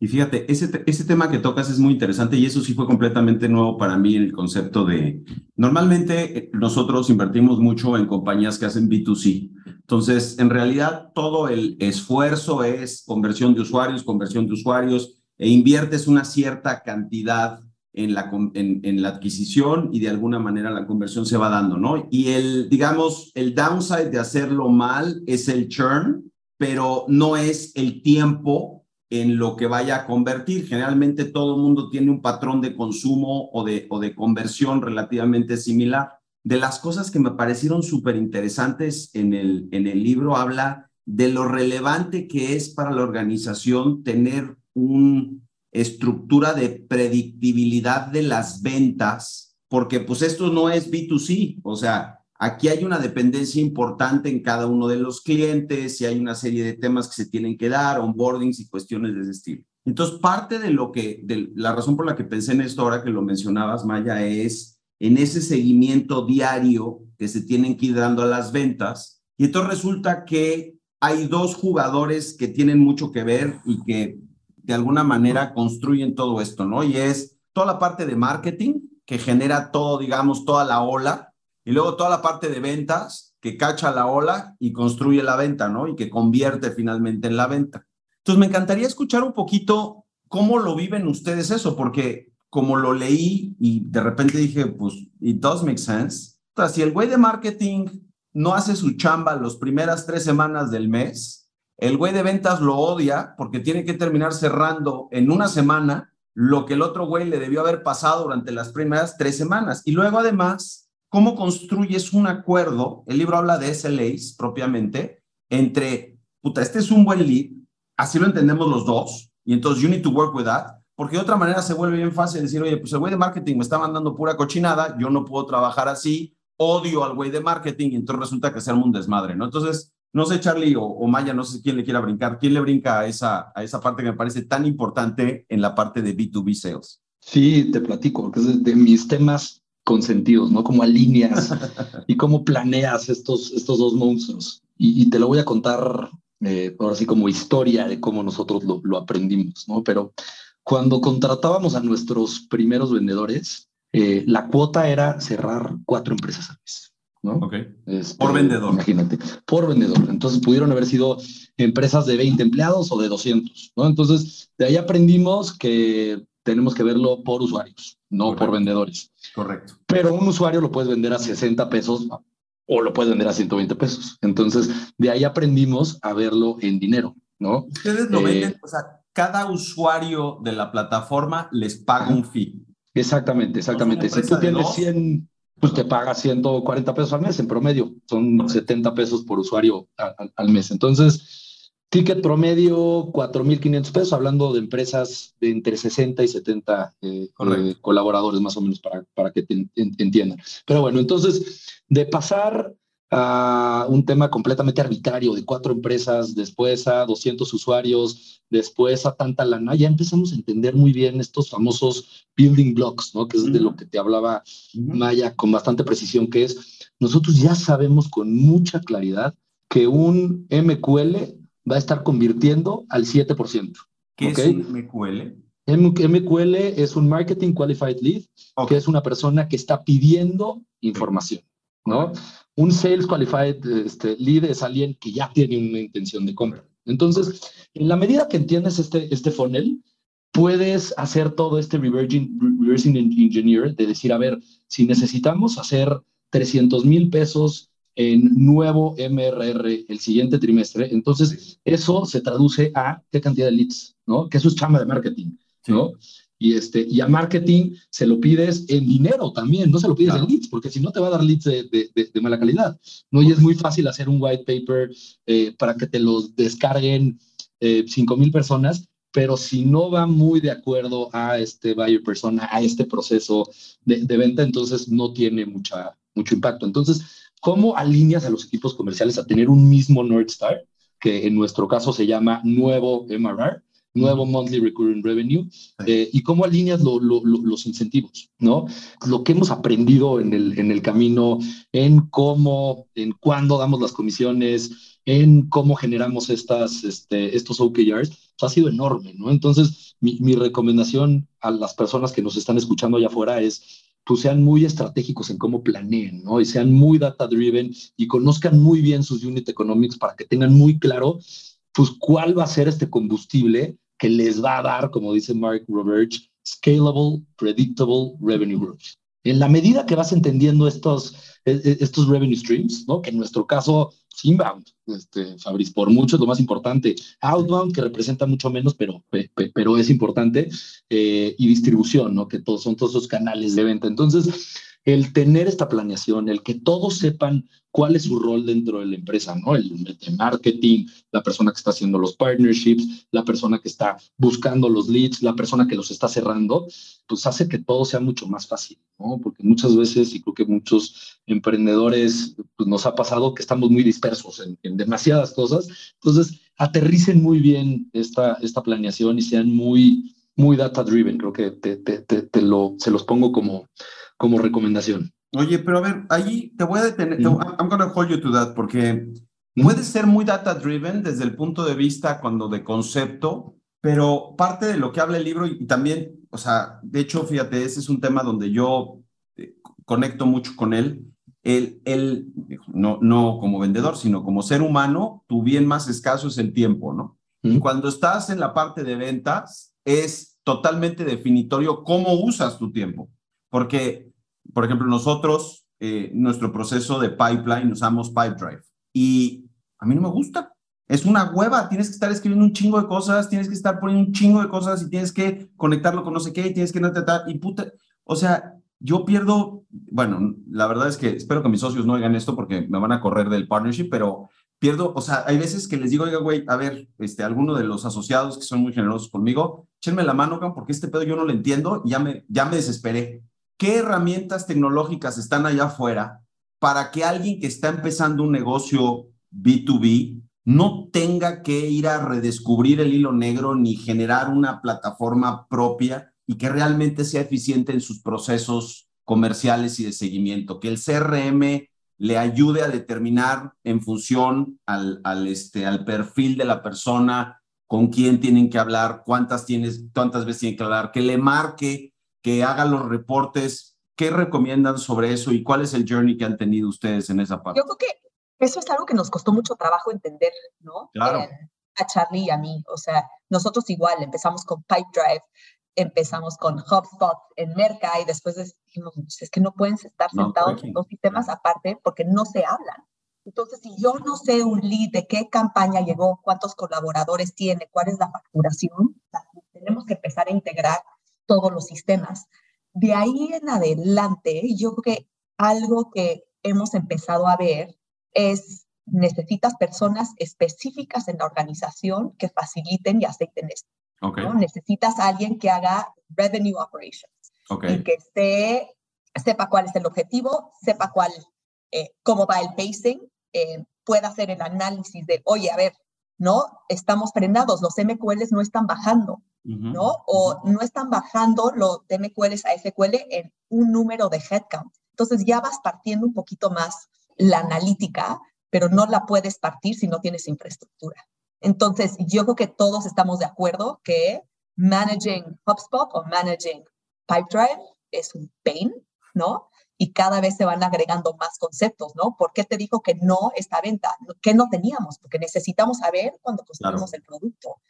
Y fíjate, ese, ese tema que tocas es muy interesante y eso sí fue completamente nuevo para mí el concepto de, normalmente eh, nosotros invertimos mucho en compañías que hacen B2C. Entonces, en realidad, todo el esfuerzo es conversión de usuarios, conversión de usuarios, e inviertes una cierta cantidad en la, en la adquisición y de alguna manera la conversión se va dando, ¿no? Y el, digamos, el downside de hacerlo mal es el churn, pero no es el tiempo en lo que vaya a convertir. Generalmente todo el mundo tiene un patrón de consumo o de, o de conversión relativamente similar. De las cosas que me parecieron súper interesantes en el, en el libro habla de lo relevante que es para la organización tener una estructura de predictibilidad de las ventas, porque pues esto no es B2C, o sea, Aquí hay una dependencia importante en cada uno de los clientes y hay una serie de temas que se tienen que dar, onboardings y cuestiones de ese estilo. Entonces, parte de lo que, de la razón por la que pensé en esto ahora que lo mencionabas, Maya, es en ese seguimiento diario que se tienen que ir dando a las ventas. Y entonces resulta que hay dos jugadores que tienen mucho que ver y que de alguna manera construyen todo esto, ¿no? Y es toda la parte de marketing que genera todo, digamos, toda la ola y luego toda la parte de ventas que cacha la ola y construye la venta, ¿no? Y que convierte finalmente en la venta. Entonces, me encantaría escuchar un poquito cómo lo viven ustedes eso, porque como lo leí y de repente dije, pues, it does make sense. O sea, si el güey de marketing no hace su chamba las primeras tres semanas del mes, el güey de ventas lo odia porque tiene que terminar cerrando en una semana lo que el otro güey le debió haber pasado durante las primeras tres semanas. Y luego, además, cómo construyes un acuerdo, el libro habla de SLAs propiamente, entre, puta, este es un buen lead, así lo entendemos los dos, y entonces you need to work with that, porque de otra manera se vuelve bien fácil decir, oye, pues el güey de marketing me está mandando pura cochinada, yo no puedo trabajar así, odio al güey de marketing, y entonces resulta que se un desmadre, ¿no? Entonces, no sé, Charlie o, Maya, no sé quién le quiera brincar, ¿quién le brinca a esa, a esa parte que me parece tan importante en la parte de B2B sales? Sí, te platico, porque es de mis temas consentidos, ¿no? Cómo alineas y cómo planeas estos, estos dos monstruos. Y, te lo voy a contar eh, ahora sí como historia de cómo nosotros lo, lo, aprendimos, ¿no? Pero cuando contratábamos a nuestros primeros vendedores, eh, la cuota era cerrar cuatro empresas a mes. ¿no? Ok. Este, por vendedor. Imagínate, por vendedor. Entonces pudieron haber sido empresas de 20 empleados o de 200, ¿no? Entonces, de ahí aprendimos que tenemos que verlo por usuarios, no por vendedores. Correcto. Pero un usuario lo puedes vender a 60 pesos o lo puedes vender a 120 pesos. Entonces, de ahí aprendimos a verlo en dinero, ¿no? Ustedes lo venden, o sea, cada usuario de la plataforma les paga un fee. Exactamente, exactamente. Si tú tienes 100, pues te paga 140 pesos al mes en promedio. Son 70 pesos por usuario al mes. Entonces, ticket promedio 4.500 pesos, hablando de empresas de entre 60 y 70 eh, eh, colaboradores más o menos para, para que te entiendan. Pero bueno, entonces, de pasar a un tema completamente arbitrario de cuatro empresas, después a 200 usuarios, después a tanta lana, ya empezamos a entender muy bien estos famosos building blocks, ¿no? Que es de lo que te hablaba Maya con bastante precisión, que es, nosotros ya sabemos con mucha claridad que un MQL va a estar convirtiendo al 7%. ¿Qué es un MQL? MQL es un Marketing Qualified Lead, que es una persona que está pidiendo información, ¿no? Un Sales Qualified este, Lead es alguien que ya tiene una intención de compra. Entonces, en la medida que entiendes este, este funnel, puedes hacer todo este reversing, engineer de decir, a ver, si necesitamos hacer 300 mil pesos en nuevo MRR el siguiente trimestre, entonces eso se traduce a qué cantidad de leads, ¿no? Que eso es chama de marketing, ¿no? Y, este, y a marketing se lo pides en dinero también, no se lo pides en leads, porque si no te va a dar leads de, de, mala calidad. ¿no? Y es muy fácil hacer un white paper eh, para que te los descarguen eh, 5 mil personas, pero si no va muy de acuerdo a este buyer persona, a este proceso de, venta, entonces no tiene mucha, mucho impacto. Entonces, ¿cómo alineas a los equipos comerciales a tener un mismo North Star, que en nuestro caso se llama nuevo MRR? nuevo monthly recurring revenue eh, y cómo alineas los incentivos, ¿no? Lo que hemos aprendido en el, en el camino, en cómo, en cuándo damos las comisiones, en cómo generamos estas, este, estos OKRs, pues ha sido enorme, ¿no? Entonces, mi, mi recomendación a las personas que nos están escuchando allá afuera es, pues sean muy estratégicos en cómo planeen, ¿no? Y sean muy data driven y conozcan muy bien sus unit economics para que tengan muy claro pues cuál va a ser este combustible que les va a dar, como dice Mark Roberts, scalable, predictable revenue growth. En la medida que vas entendiendo estos, e, e, estos revenue streams, ¿no? que en nuestro caso es inbound, este, Fabriz, por mucho es lo más importante, outbound, que representa mucho menos, pero, pero es importante, eh, y distribución, ¿no? que todos son todos esos canales de venta. Entonces, el tener esta planeación, el que todos sepan cuál es su rol dentro de la empresa, ¿no? El de marketing, la persona que está haciendo los partnerships, la persona que está buscando los leads, la persona que los está cerrando, pues hace que todo sea mucho más fácil, ¿no? Porque muchas veces, y creo que muchos emprendedores pues nos ha pasado que estamos muy dispersos en, demasiadas cosas, entonces aterricen muy bien esta, esta planeación y sean muy, muy data driven, creo que te, te, te, lo, se los pongo como como recomendación. Oye, pero a ver, ahí te voy a detener, I'm going to hold you to that, porque puede ser muy data driven desde el punto de vista cuando de concepto, pero parte de lo que habla el libro y también, o sea, de hecho, fíjate, ese es un tema donde yo eh, conecto mucho con él. El, el, no, no como vendedor, sino como ser humano, tu bien más escaso es el tiempo, ¿no? Y cuando estás en la parte de ventas, es totalmente definitorio cómo usas tu tiempo. Porque, por ejemplo, nosotros, eh, nuestro proceso de pipeline usamos Pipedrive y a mí no me gusta. Es una hueva, tienes que estar escribiendo un chingo de cosas, tienes que estar poniendo un chingo de cosas y tienes que conectarlo con no sé qué y tienes que no tratar y puta, o sea, yo pierdo, bueno, la verdad es que espero que mis socios no oigan esto porque me van a correr del partnership, pero pierdo, o sea, hay veces que les digo, oiga, güey, a ver, este, alguno de los asociados que son muy generosos conmigo, échenme la mano, porque este pedo yo no lo entiendo ya me, ya me desesperé. ¿Qué herramientas tecnológicas están allá afuera para que alguien que está empezando un negocio B2B no tenga que ir a redescubrir el hilo negro ni generar una plataforma propia y que realmente sea eficiente en sus procesos comerciales y de seguimiento? Que el CRM le ayude a determinar en función al, al, este, al perfil de la persona, con quién tienen que hablar, cuántas, tienes, cuántas veces tienen que hablar, que le marque que haga los reportes. ¿Qué recomiendan sobre eso y cuál es el journey que han tenido ustedes en esa parte? Yo creo que eso es algo que nos costó mucho trabajo entender, ¿no? Claro. a Charlie y a mí. O sea, nosotros igual empezamos con Pipedrive. empezamos con HubSpot en Merca y después dijimos, pues, es que no pueden estar sentados en dos sistemas aparte porque no se hablan. Entonces, si yo no sé un lead de qué campaña llegó, cuántos colaboradores tiene, cuál es la facturación, tenemos que empezar a integrar todos los sistemas. De ahí en adelante, yo creo que algo que hemos empezado a ver es necesitas personas específicas en la organización que faciliten y aceiten esto. Necesitas a alguien que haga revenue operations y que esté, sepa cuál es el objetivo, sepa cuál, eh, cómo va el pacing, eh, pueda hacer el análisis de, oye, a ver, ¿no? Estamos frenados, los MQLs no están bajando, ¿no? O no están bajando los MQLs a SQL en un número de headcount. Entonces ya vas partiendo un poquito más la analítica, pero no la puedes partir si no tienes infraestructura. Entonces, yo creo que todos estamos de acuerdo que managing HubSpot o managing Pipedrive es un pain, ¿no? Y cada vez se van agregando más conceptos, ¿no? ¿Por qué te dijo que no esta venta? ¿Qué no teníamos? Porque necesitamos saber cuando construimos el producto.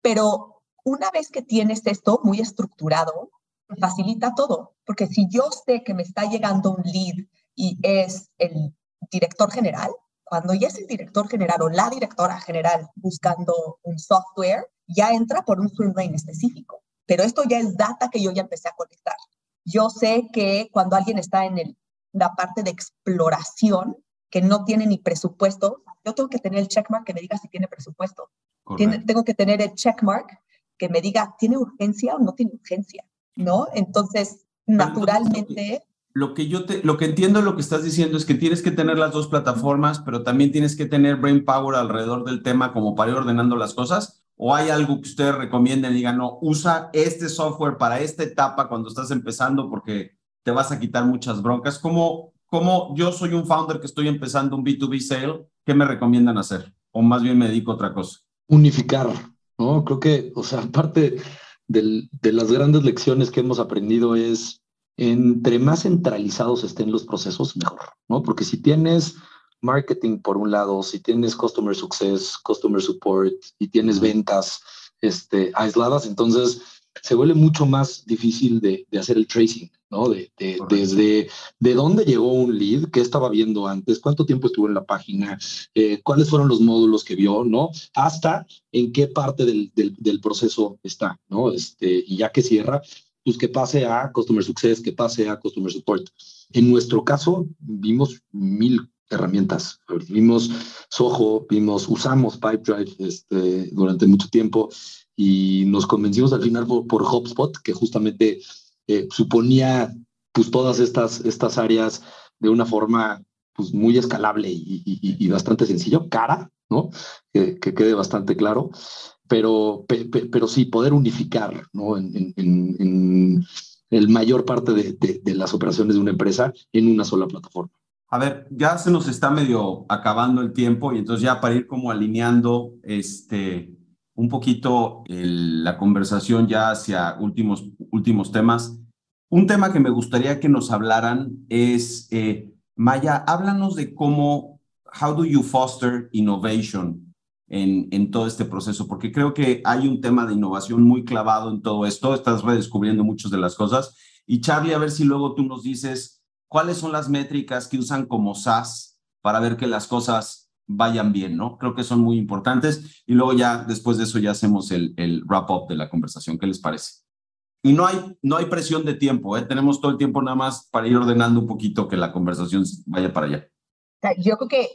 Pero una vez que tienes esto muy estructurado, facilita todo. Porque si yo sé que me está llegando un lead y es el director general, cuando ya es el director general o la directora general buscando un software, ya entra por un swim lane específico. Pero esto ya es data que yo ya empecé a conectar. Yo sé que cuando alguien está en el, la parte de exploración, que no tiene ni presupuesto, yo tengo que tener el checkmark que me diga si tiene presupuesto. tengo que tener el checkmark que me diga, ¿tiene urgencia o no tiene urgencia? ¿No? Entonces, naturalmente lo que yo te, lo que entiendo lo que estás diciendo es que tienes que tener las dos plataformas, pero también tienes que tener brain power alrededor del tema como para ir ordenando las cosas. ¿O hay algo que ustedes recomienden y digan, no, usa este software para esta etapa cuando estás empezando porque te vas a quitar muchas broncas? Como, como yo soy un founder que estoy empezando un B2B sale, ¿qué me recomiendan hacer? O más bien me dedico a otra cosa. Unificar, ¿no? Creo que, o sea, parte de las grandes lecciones que hemos aprendido es entre más centralizados estén los procesos, mejor, ¿no? Porque si tienes marketing por un lado, si tienes customer success, customer support y tienes ventas este, aisladas, entonces se vuelve mucho más difícil de, hacer el tracing, ¿no? De, desde de dónde llegó un lead, qué estaba viendo antes, cuánto tiempo estuvo en la página, eh, cuáles fueron los módulos que vio, ¿no? Hasta en qué parte del, del, proceso está, ¿no? Este, y ya que cierra, pues que pase a Customer Success, que pase a Customer Support. En nuestro caso, vimos mil herramientas. Vimos Soho, vimos, usamos Pipedrive este, durante mucho tiempo y nos convencimos al final por, HubSpot, que justamente eh, suponía pues todas estas, estas áreas de una forma pues muy escalable y, bastante sencillo, cara, ¿no? Que, que, quede bastante claro pero, pero sí poder unificar ¿no? en, en, el mayor parte de, de, las operaciones de una empresa en una sola plataforma. A ver, ya se nos está medio acabando el tiempo y entonces ya para ir como alineando este, un poquito la conversación ya hacia últimos, últimos temas, un tema que me gustaría que nos hablaran es, eh, Maya, háblanos de cómo, how do you foster innovation en, en, todo este proceso, porque creo que hay un tema de innovación muy clavado en todo esto, estás redescubriendo muchas de las cosas. Y Charlie, a ver si luego tú nos dices cuáles son las métricas que usan como SaaS para ver que las cosas vayan bien, ¿no? Creo que son muy importantes. Y luego ya, después de eso, ya hacemos el, el wrap-up de la conversación. ¿Qué les parece? Y no hay, no hay presión de tiempo, ¿eh? tenemos todo el tiempo nada más para ir ordenando un poquito que la conversación vaya para allá. Yo creo que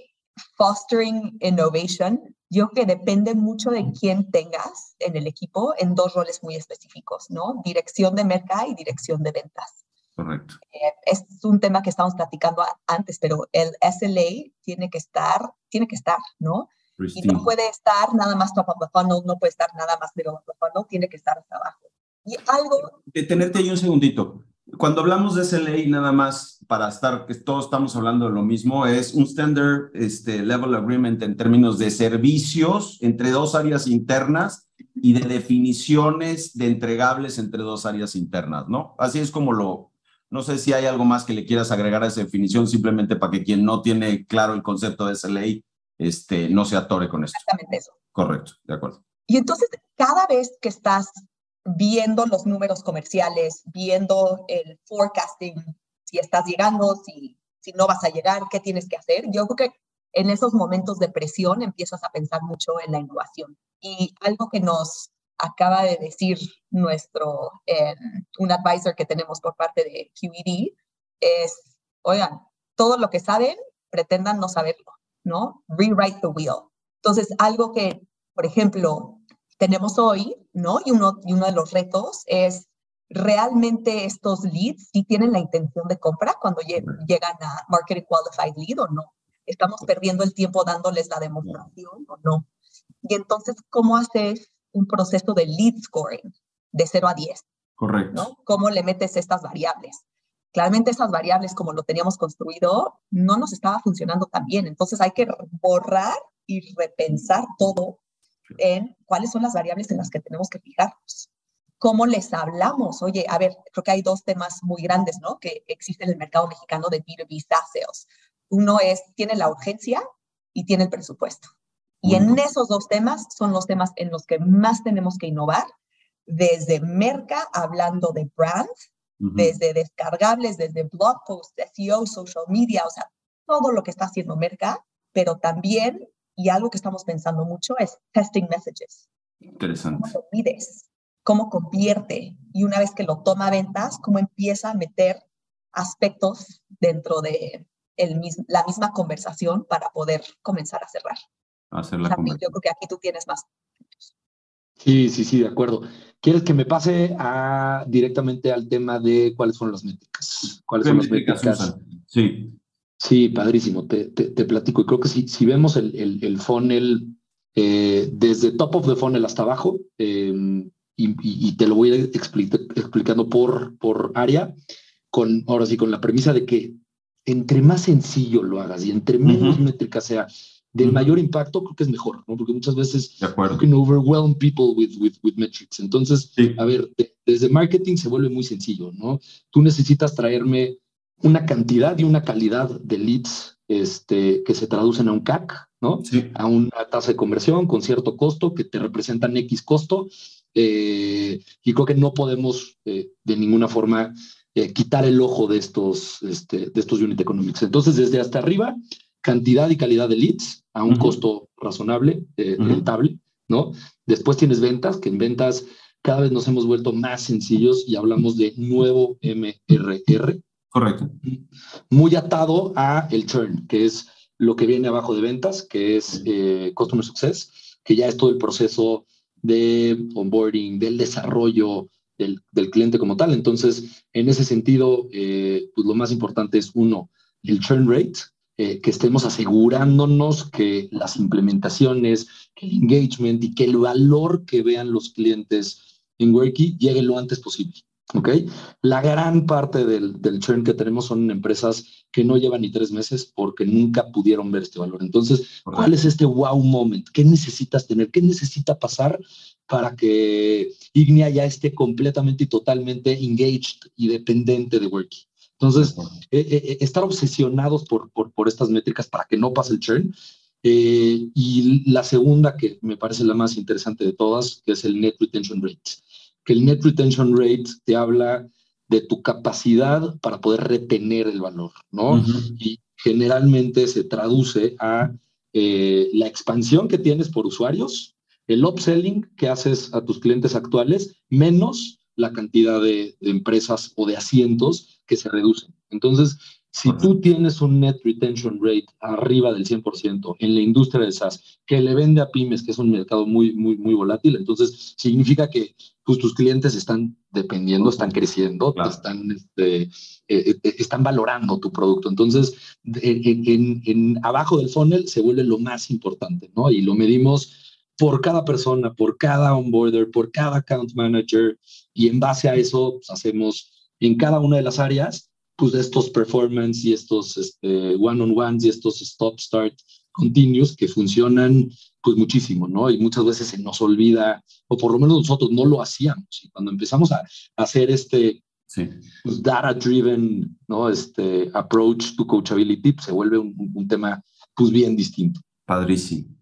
fostering innovation yo creo que depende mucho de quién tengas en el equipo en dos roles muy específicos, ¿no? Dirección de mercado y dirección de ventas. Correcto. Eh, es un tema que estábamos platicando antes, pero el SLA tiene que estar, tiene que estar, ¿no? Y no puede estar nada más top of the funnel, no puede estar nada más middle of the funnel, tiene que estar hasta abajo. Y algo... Detenerte ahí un segundito. Cuando hablamos de SLA, nada más para estar, que todos estamos hablando de lo mismo, es un Standard este, Level Agreement en términos de servicios entre dos áreas internas y de definiciones de entregables entre dos áreas internas, ¿no? Así es como lo, no sé si hay algo más que le quieras agregar a esa definición, simplemente para que quien no tiene claro el concepto de SLA este, no se atore con esto. Exactamente eso. Correcto, de acuerdo. Y entonces, cada vez que estás viendo los números comerciales, viendo el forecasting, si estás llegando, si, si no vas a llegar, qué tienes que hacer. Yo creo que en esos momentos de presión empiezas a pensar mucho en la innovación. Y algo que nos acaba de decir nuestro, eh, un advisor que tenemos por parte de QED es, oigan, todo lo que saben, pretendan no saberlo, ¿no? Rewrite the wheel. Entonces, algo que, por ejemplo, tenemos hoy, ¿no? Y uno, y uno de los retos es realmente estos leads si tienen la intención de compra cuando llegan a Marketing Qualified Lead o no. Estamos perdiendo el tiempo dándoles la demostración o no. Y entonces, ¿cómo haces un proceso de lead scoring de 0 a 10? Correcto. ¿no? ¿Cómo le metes estas variables? Claramente esas variables, como lo teníamos construido, no nos estaba funcionando tan bien. Entonces hay que borrar y repensar todo en cuáles son las variables en las que tenemos que fijarnos. ¿Cómo les hablamos? Oye, a ver, creo que hay dos temas muy grandes, ¿no? Que existen en el mercado mexicano de B2B SaaS sales. Uno es, tiene la urgencia y tiene el presupuesto. Y en esos dos temas son los temas en los que más tenemos que innovar, desde merca, hablando de brand, desde descargables, desde blog posts, SEO, social media, o sea, todo lo que está haciendo merca, pero también, y algo que estamos pensando mucho, es testing messages. Interesante. ¿Cómo convierte? Y una vez que lo toma a ventas, ¿cómo empieza a meter aspectos dentro de, la misma conversación para poder comenzar a cerrar. Hacer la Yo creo que aquí tú tienes más. Sí, sí, sí, de acuerdo. ¿Quieres que me pase a, directamente al tema de cuáles son las métricas? ¿Cuáles son las métricas? Sí. Sí, padrísimo, te, te, platico. Y creo que si, si vemos el, el, el funnel eh, desde top of the funnel hasta abajo, em, y, y, te lo voy a ir explicando por, por área, con, ahora sí, con la premisa de que entre más sencillo lo hagas y entre menos métrica sea, del mayor impacto, creo que es mejor, ¿no? Porque muchas veces de acuerdo. can overwhelm people with, with, with metrics. Entonces, a ver, desde marketing se vuelve muy sencillo, ¿no? Tú necesitas traerme una cantidad y una calidad de leads este, que se traducen a un CAC, ¿no? A una tasa de conversión con cierto costo que te representan X costo. Eh, y creo que no podemos eh, de ninguna forma eh, quitar el ojo de estos, este, de estos unit economics. Entonces, desde hasta arriba, cantidad y calidad de leads a un costo razonable, eh, rentable, ¿no? Después tienes ventas, que en ventas cada vez nos hemos vuelto más sencillos y hablamos de nuevo MRR. Correcto. Muy atado a el churn, que es lo que viene abajo de ventas, que es eh, Customer Success, que ya es todo el proceso de onboarding, del desarrollo, del, cliente como tal. Entonces, en ese sentido, eh, pues lo más importante es uno, el churn rate, eh, que estemos asegurándonos que las implementaciones, que el engagement y que el valor que vean los clientes en Worky llegue lo antes posible. ¿ok? La gran parte del, del churn que tenemos son empresas que no llevan ni tres meses porque nunca pudieron ver este valor. Entonces, ¿cuál es este wow moment? ¿Qué necesitas tener? ¿Qué necesita pasar para que Ignia ya esté completamente y totalmente engaged y dependiente de Worky. Entonces, eh, eh, eh, estar obsesionados por, por, por, estas métricas para que no pase el churn. y la segunda, que me parece la más interesante de todas, que es el Net Retention Rate. Que el Net Retention Rate te habla de tu capacidad para poder retener el valor, ¿no? Y generalmente se traduce a la expansión que tienes por usuarios el upselling que haces a tus clientes actuales menos la cantidad de, empresas o de asientos que se reducen. Entonces, si tú tienes un net retention rate arriba del 100% en la industria de SaaS, que le vende a pymes, que es un mercado muy, muy, muy volátil, entonces significa que pues, tus clientes están dependiendo, están creciendo, están, este, eh, eh, están valorando tu producto. Entonces, en, en, abajo del funnel se vuelve lo más importante, ¿no? Y lo medimos por cada persona, por cada onboarder, por cada account manager y en base a eso pues, hacemos en cada una de las áreas pues estos performance y estos este, one-on-ones y estos stop-start continuos que funcionan pues muchísimo, ¿no? Y muchas veces se nos olvida, o por lo menos nosotros no lo hacíamos. Y cuando empezamos a, hacer este pues, data-driven, ¿no? Este approach to coachability, pues, se vuelve un, un, tema pues bien distinto. Padrísimo.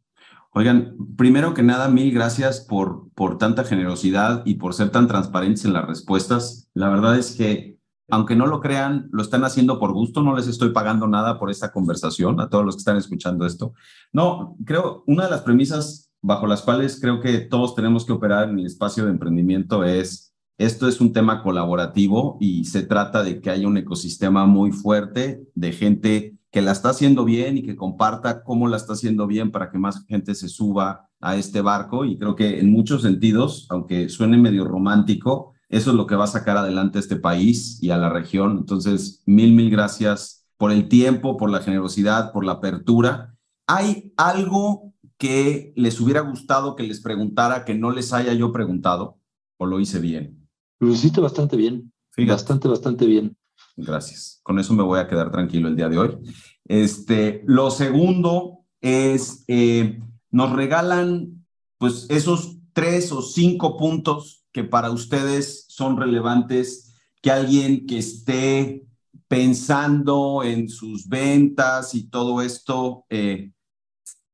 Oigan, primero que nada, mil gracias por, por tanta generosidad y por ser tan transparentes en las respuestas. La verdad es que, aunque no lo crean, lo están haciendo por gusto, no les estoy pagando nada por esta conversación a todos los que están escuchando esto. No, creo, una de las premisas bajo las cuales creo que todos tenemos que operar en el espacio de emprendimiento es, esto es un tema colaborativo y se trata de que haya un ecosistema muy fuerte de gente que la está haciendo bien y que comparta cómo la está haciendo bien para que más gente se suba a este barco. Y creo que en muchos sentidos, aunque suene medio romántico, eso es lo que va a sacar adelante a este país y a la región. Entonces, mil, mil gracias por el tiempo, por la generosidad, por la apertura. ¿Hay algo que les hubiera gustado que les preguntara que no les haya yo preguntado o lo hice bien? Lo hiciste bastante bien. Bastante, bastante bien. Gracias. Con eso me voy a quedar tranquilo el día de hoy. Este, lo segundo es, eh, nos regalan pues esos tres o cinco puntos que para ustedes son relevantes, que alguien que esté pensando en sus ventas y todo esto eh,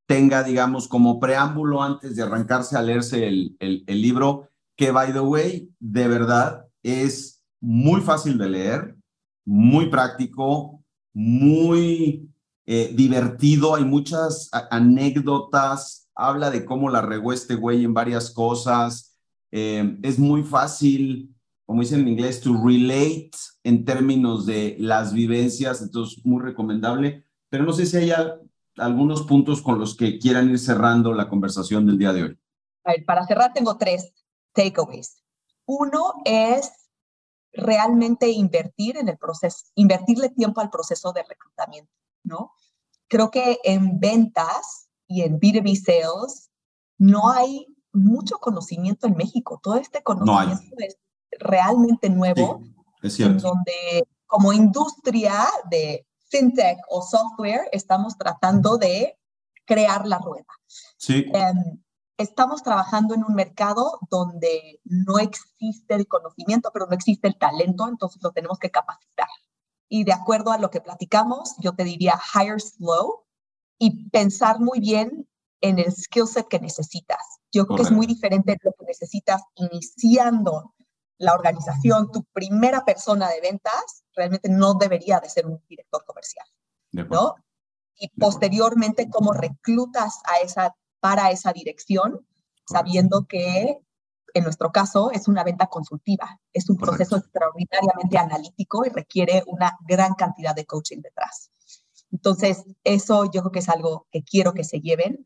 tenga, digamos, como preámbulo antes de arrancarse a leerse el, libro, que, by the way, de verdad es muy fácil de leer, muy práctico, muy eh, divertido, hay muchas anécdotas, habla de cómo la regó este güey en varias cosas, eh, es muy fácil, como dicen en inglés, to relate en términos de las vivencias, entonces muy recomendable, pero no sé si hay algunos puntos con los que quieran ir cerrando la conversación del día de hoy. A ver, para cerrar tengo tres takeaways. Uno es realmente invertir en el proceso, invertirle tiempo al proceso de reclutamiento, ¿no? Creo que en ventas y en B2B sales no hay mucho conocimiento en México. Todo este conocimiento es realmente nuevo, es cierto. en donde como industria de fintech o software estamos tratando de crear la rueda. Sí. Um, estamos trabajando en un mercado donde no existe el conocimiento, pero no existe el talento, entonces lo tenemos que capacitar. Y de acuerdo a lo que platicamos, yo te diría hire slow y pensar muy bien en el skill set que necesitas. Yo creo que es muy diferente lo que necesitas iniciando la organización. Tu primera persona de ventas realmente no debería de ser un director comercial, ¿no? Y posteriormente, cómo reclutas a esa para esa dirección, sabiendo que en nuestro caso es una venta consultiva, es un proceso extraordinariamente analítico y requiere una gran cantidad de coaching detrás. Entonces, eso yo creo que es algo que quiero que se lleven.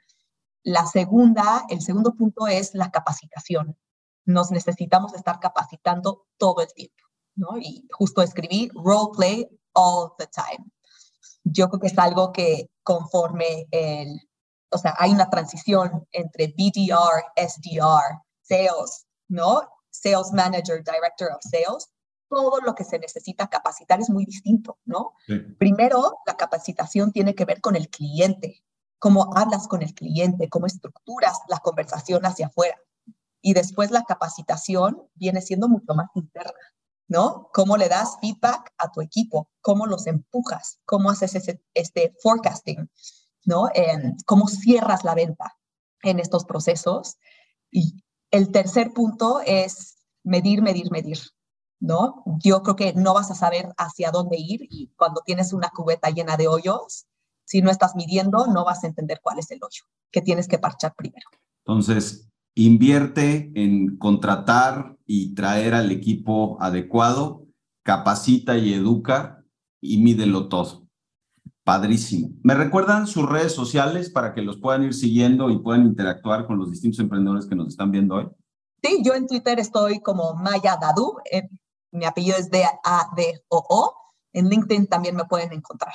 La segunda, el segundo punto es la capacitación. Nos necesitamos estar capacitando todo el tiempo, ¿no? Y justo escribí role play all the time. Yo creo que es algo que conforme el, o sea, hay una transición entre BDR, SDR, sales, ¿no? Sales Manager, Director of Sales. Todo lo que se necesita capacitar es muy distinto, ¿no? Primero, la capacitación tiene que ver con el cliente, cómo hablas con el cliente, cómo estructuras la conversación hacia afuera. Y después la capacitación viene siendo mucho más interna, ¿no? Cómo le das feedback a tu equipo, cómo los empujas, cómo haces ese, este forecasting, ¿no? cómo cierras la venta en estos procesos. Y el tercer punto es medir, medir, medir, ¿no? Yo creo que no vas a saber hacia dónde ir y cuando tienes una cubeta llena de hoyos, si no estás midiendo, no vas a entender cuál es el hoyo que tienes que parchar primero. Entonces, invierte en contratar y traer al equipo adecuado, capacita y educa y mídelo todo. Padrísimo. ¿Me recuerdan sus redes sociales para que los puedan ir siguiendo y puedan interactuar con los distintos emprendedores que nos están viendo hoy? Sí, yo en Twitter estoy como Maya Dadu. Eh, mi apellido es D-A-D-O-O. En LinkedIn también me pueden encontrar.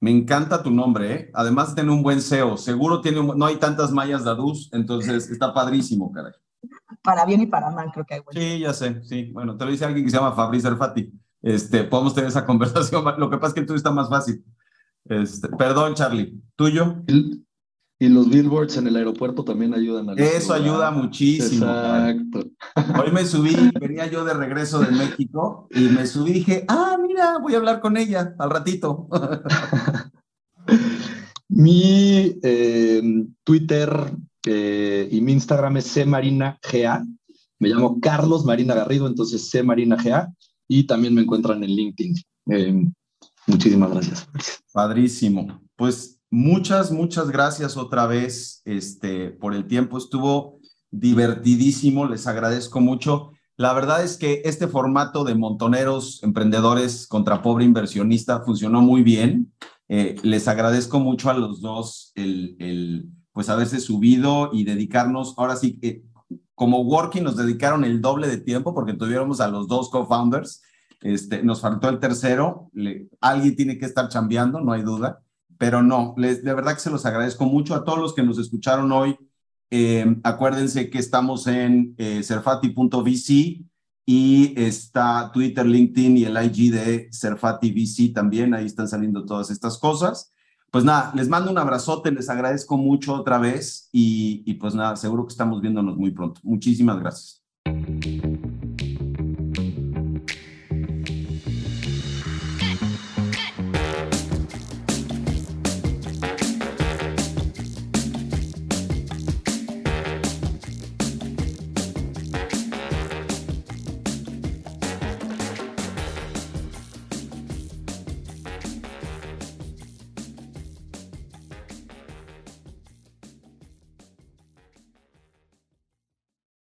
Me encanta tu nombre, ¿eh? Además tiene un buen SEO. Seguro tiene no hay tantas Mayas Dadus, entonces está padrísimo, caray. Para bien y para mal, creo que hay. Sí, ya sé, sí. Bueno, te lo dice alguien que se llama Fabrice Alfati. Este, podemos tener esa conversación. Lo que pasa es que tú está más fácil. Este, perdón, Charlie, ¿tuyo? Y los billboards en el aeropuerto también ayudan a Eso ayuda muchísimo. Exacto. Hoy me subí, venía yo de regreso de México y me subí y dije, ah, mira, voy a hablar con ella al ratito. Mi eh, Twitter eh, y mi Instagram es cmarinagA. Me llamo Carlos Marina Garrido, entonces C Marina GA. Y también me encuentran en LinkedIn. Eh, muchísimas gracias. Padrísimo. Pues muchas, muchas gracias otra vez este, por el tiempo. Estuvo divertidísimo. Les agradezco mucho. La verdad es que este formato de montoneros emprendedores contra pobre inversionista funcionó muy bien. Eh, les agradezco mucho a los dos el, el, pues haberse subido y dedicarnos, ahora sí, que como working nos dedicaron el doble de tiempo porque tuviéramos a los dos co-founders. Este, nos faltó el tercero. Alguien tiene que estar chambeando, no hay duda. Pero no, les, de verdad que se los agradezco mucho a todos los que nos escucharon hoy. Eh, acuérdense que estamos en eh, serfati.vc y está Twitter, LinkedIn y el IG de Serfati VC también. Ahí están saliendo todas estas cosas. Pues nada, les mando un abrazote, les agradezco mucho otra vez y, y pues nada, seguro que estamos viéndonos muy pronto. Muchísimas gracias.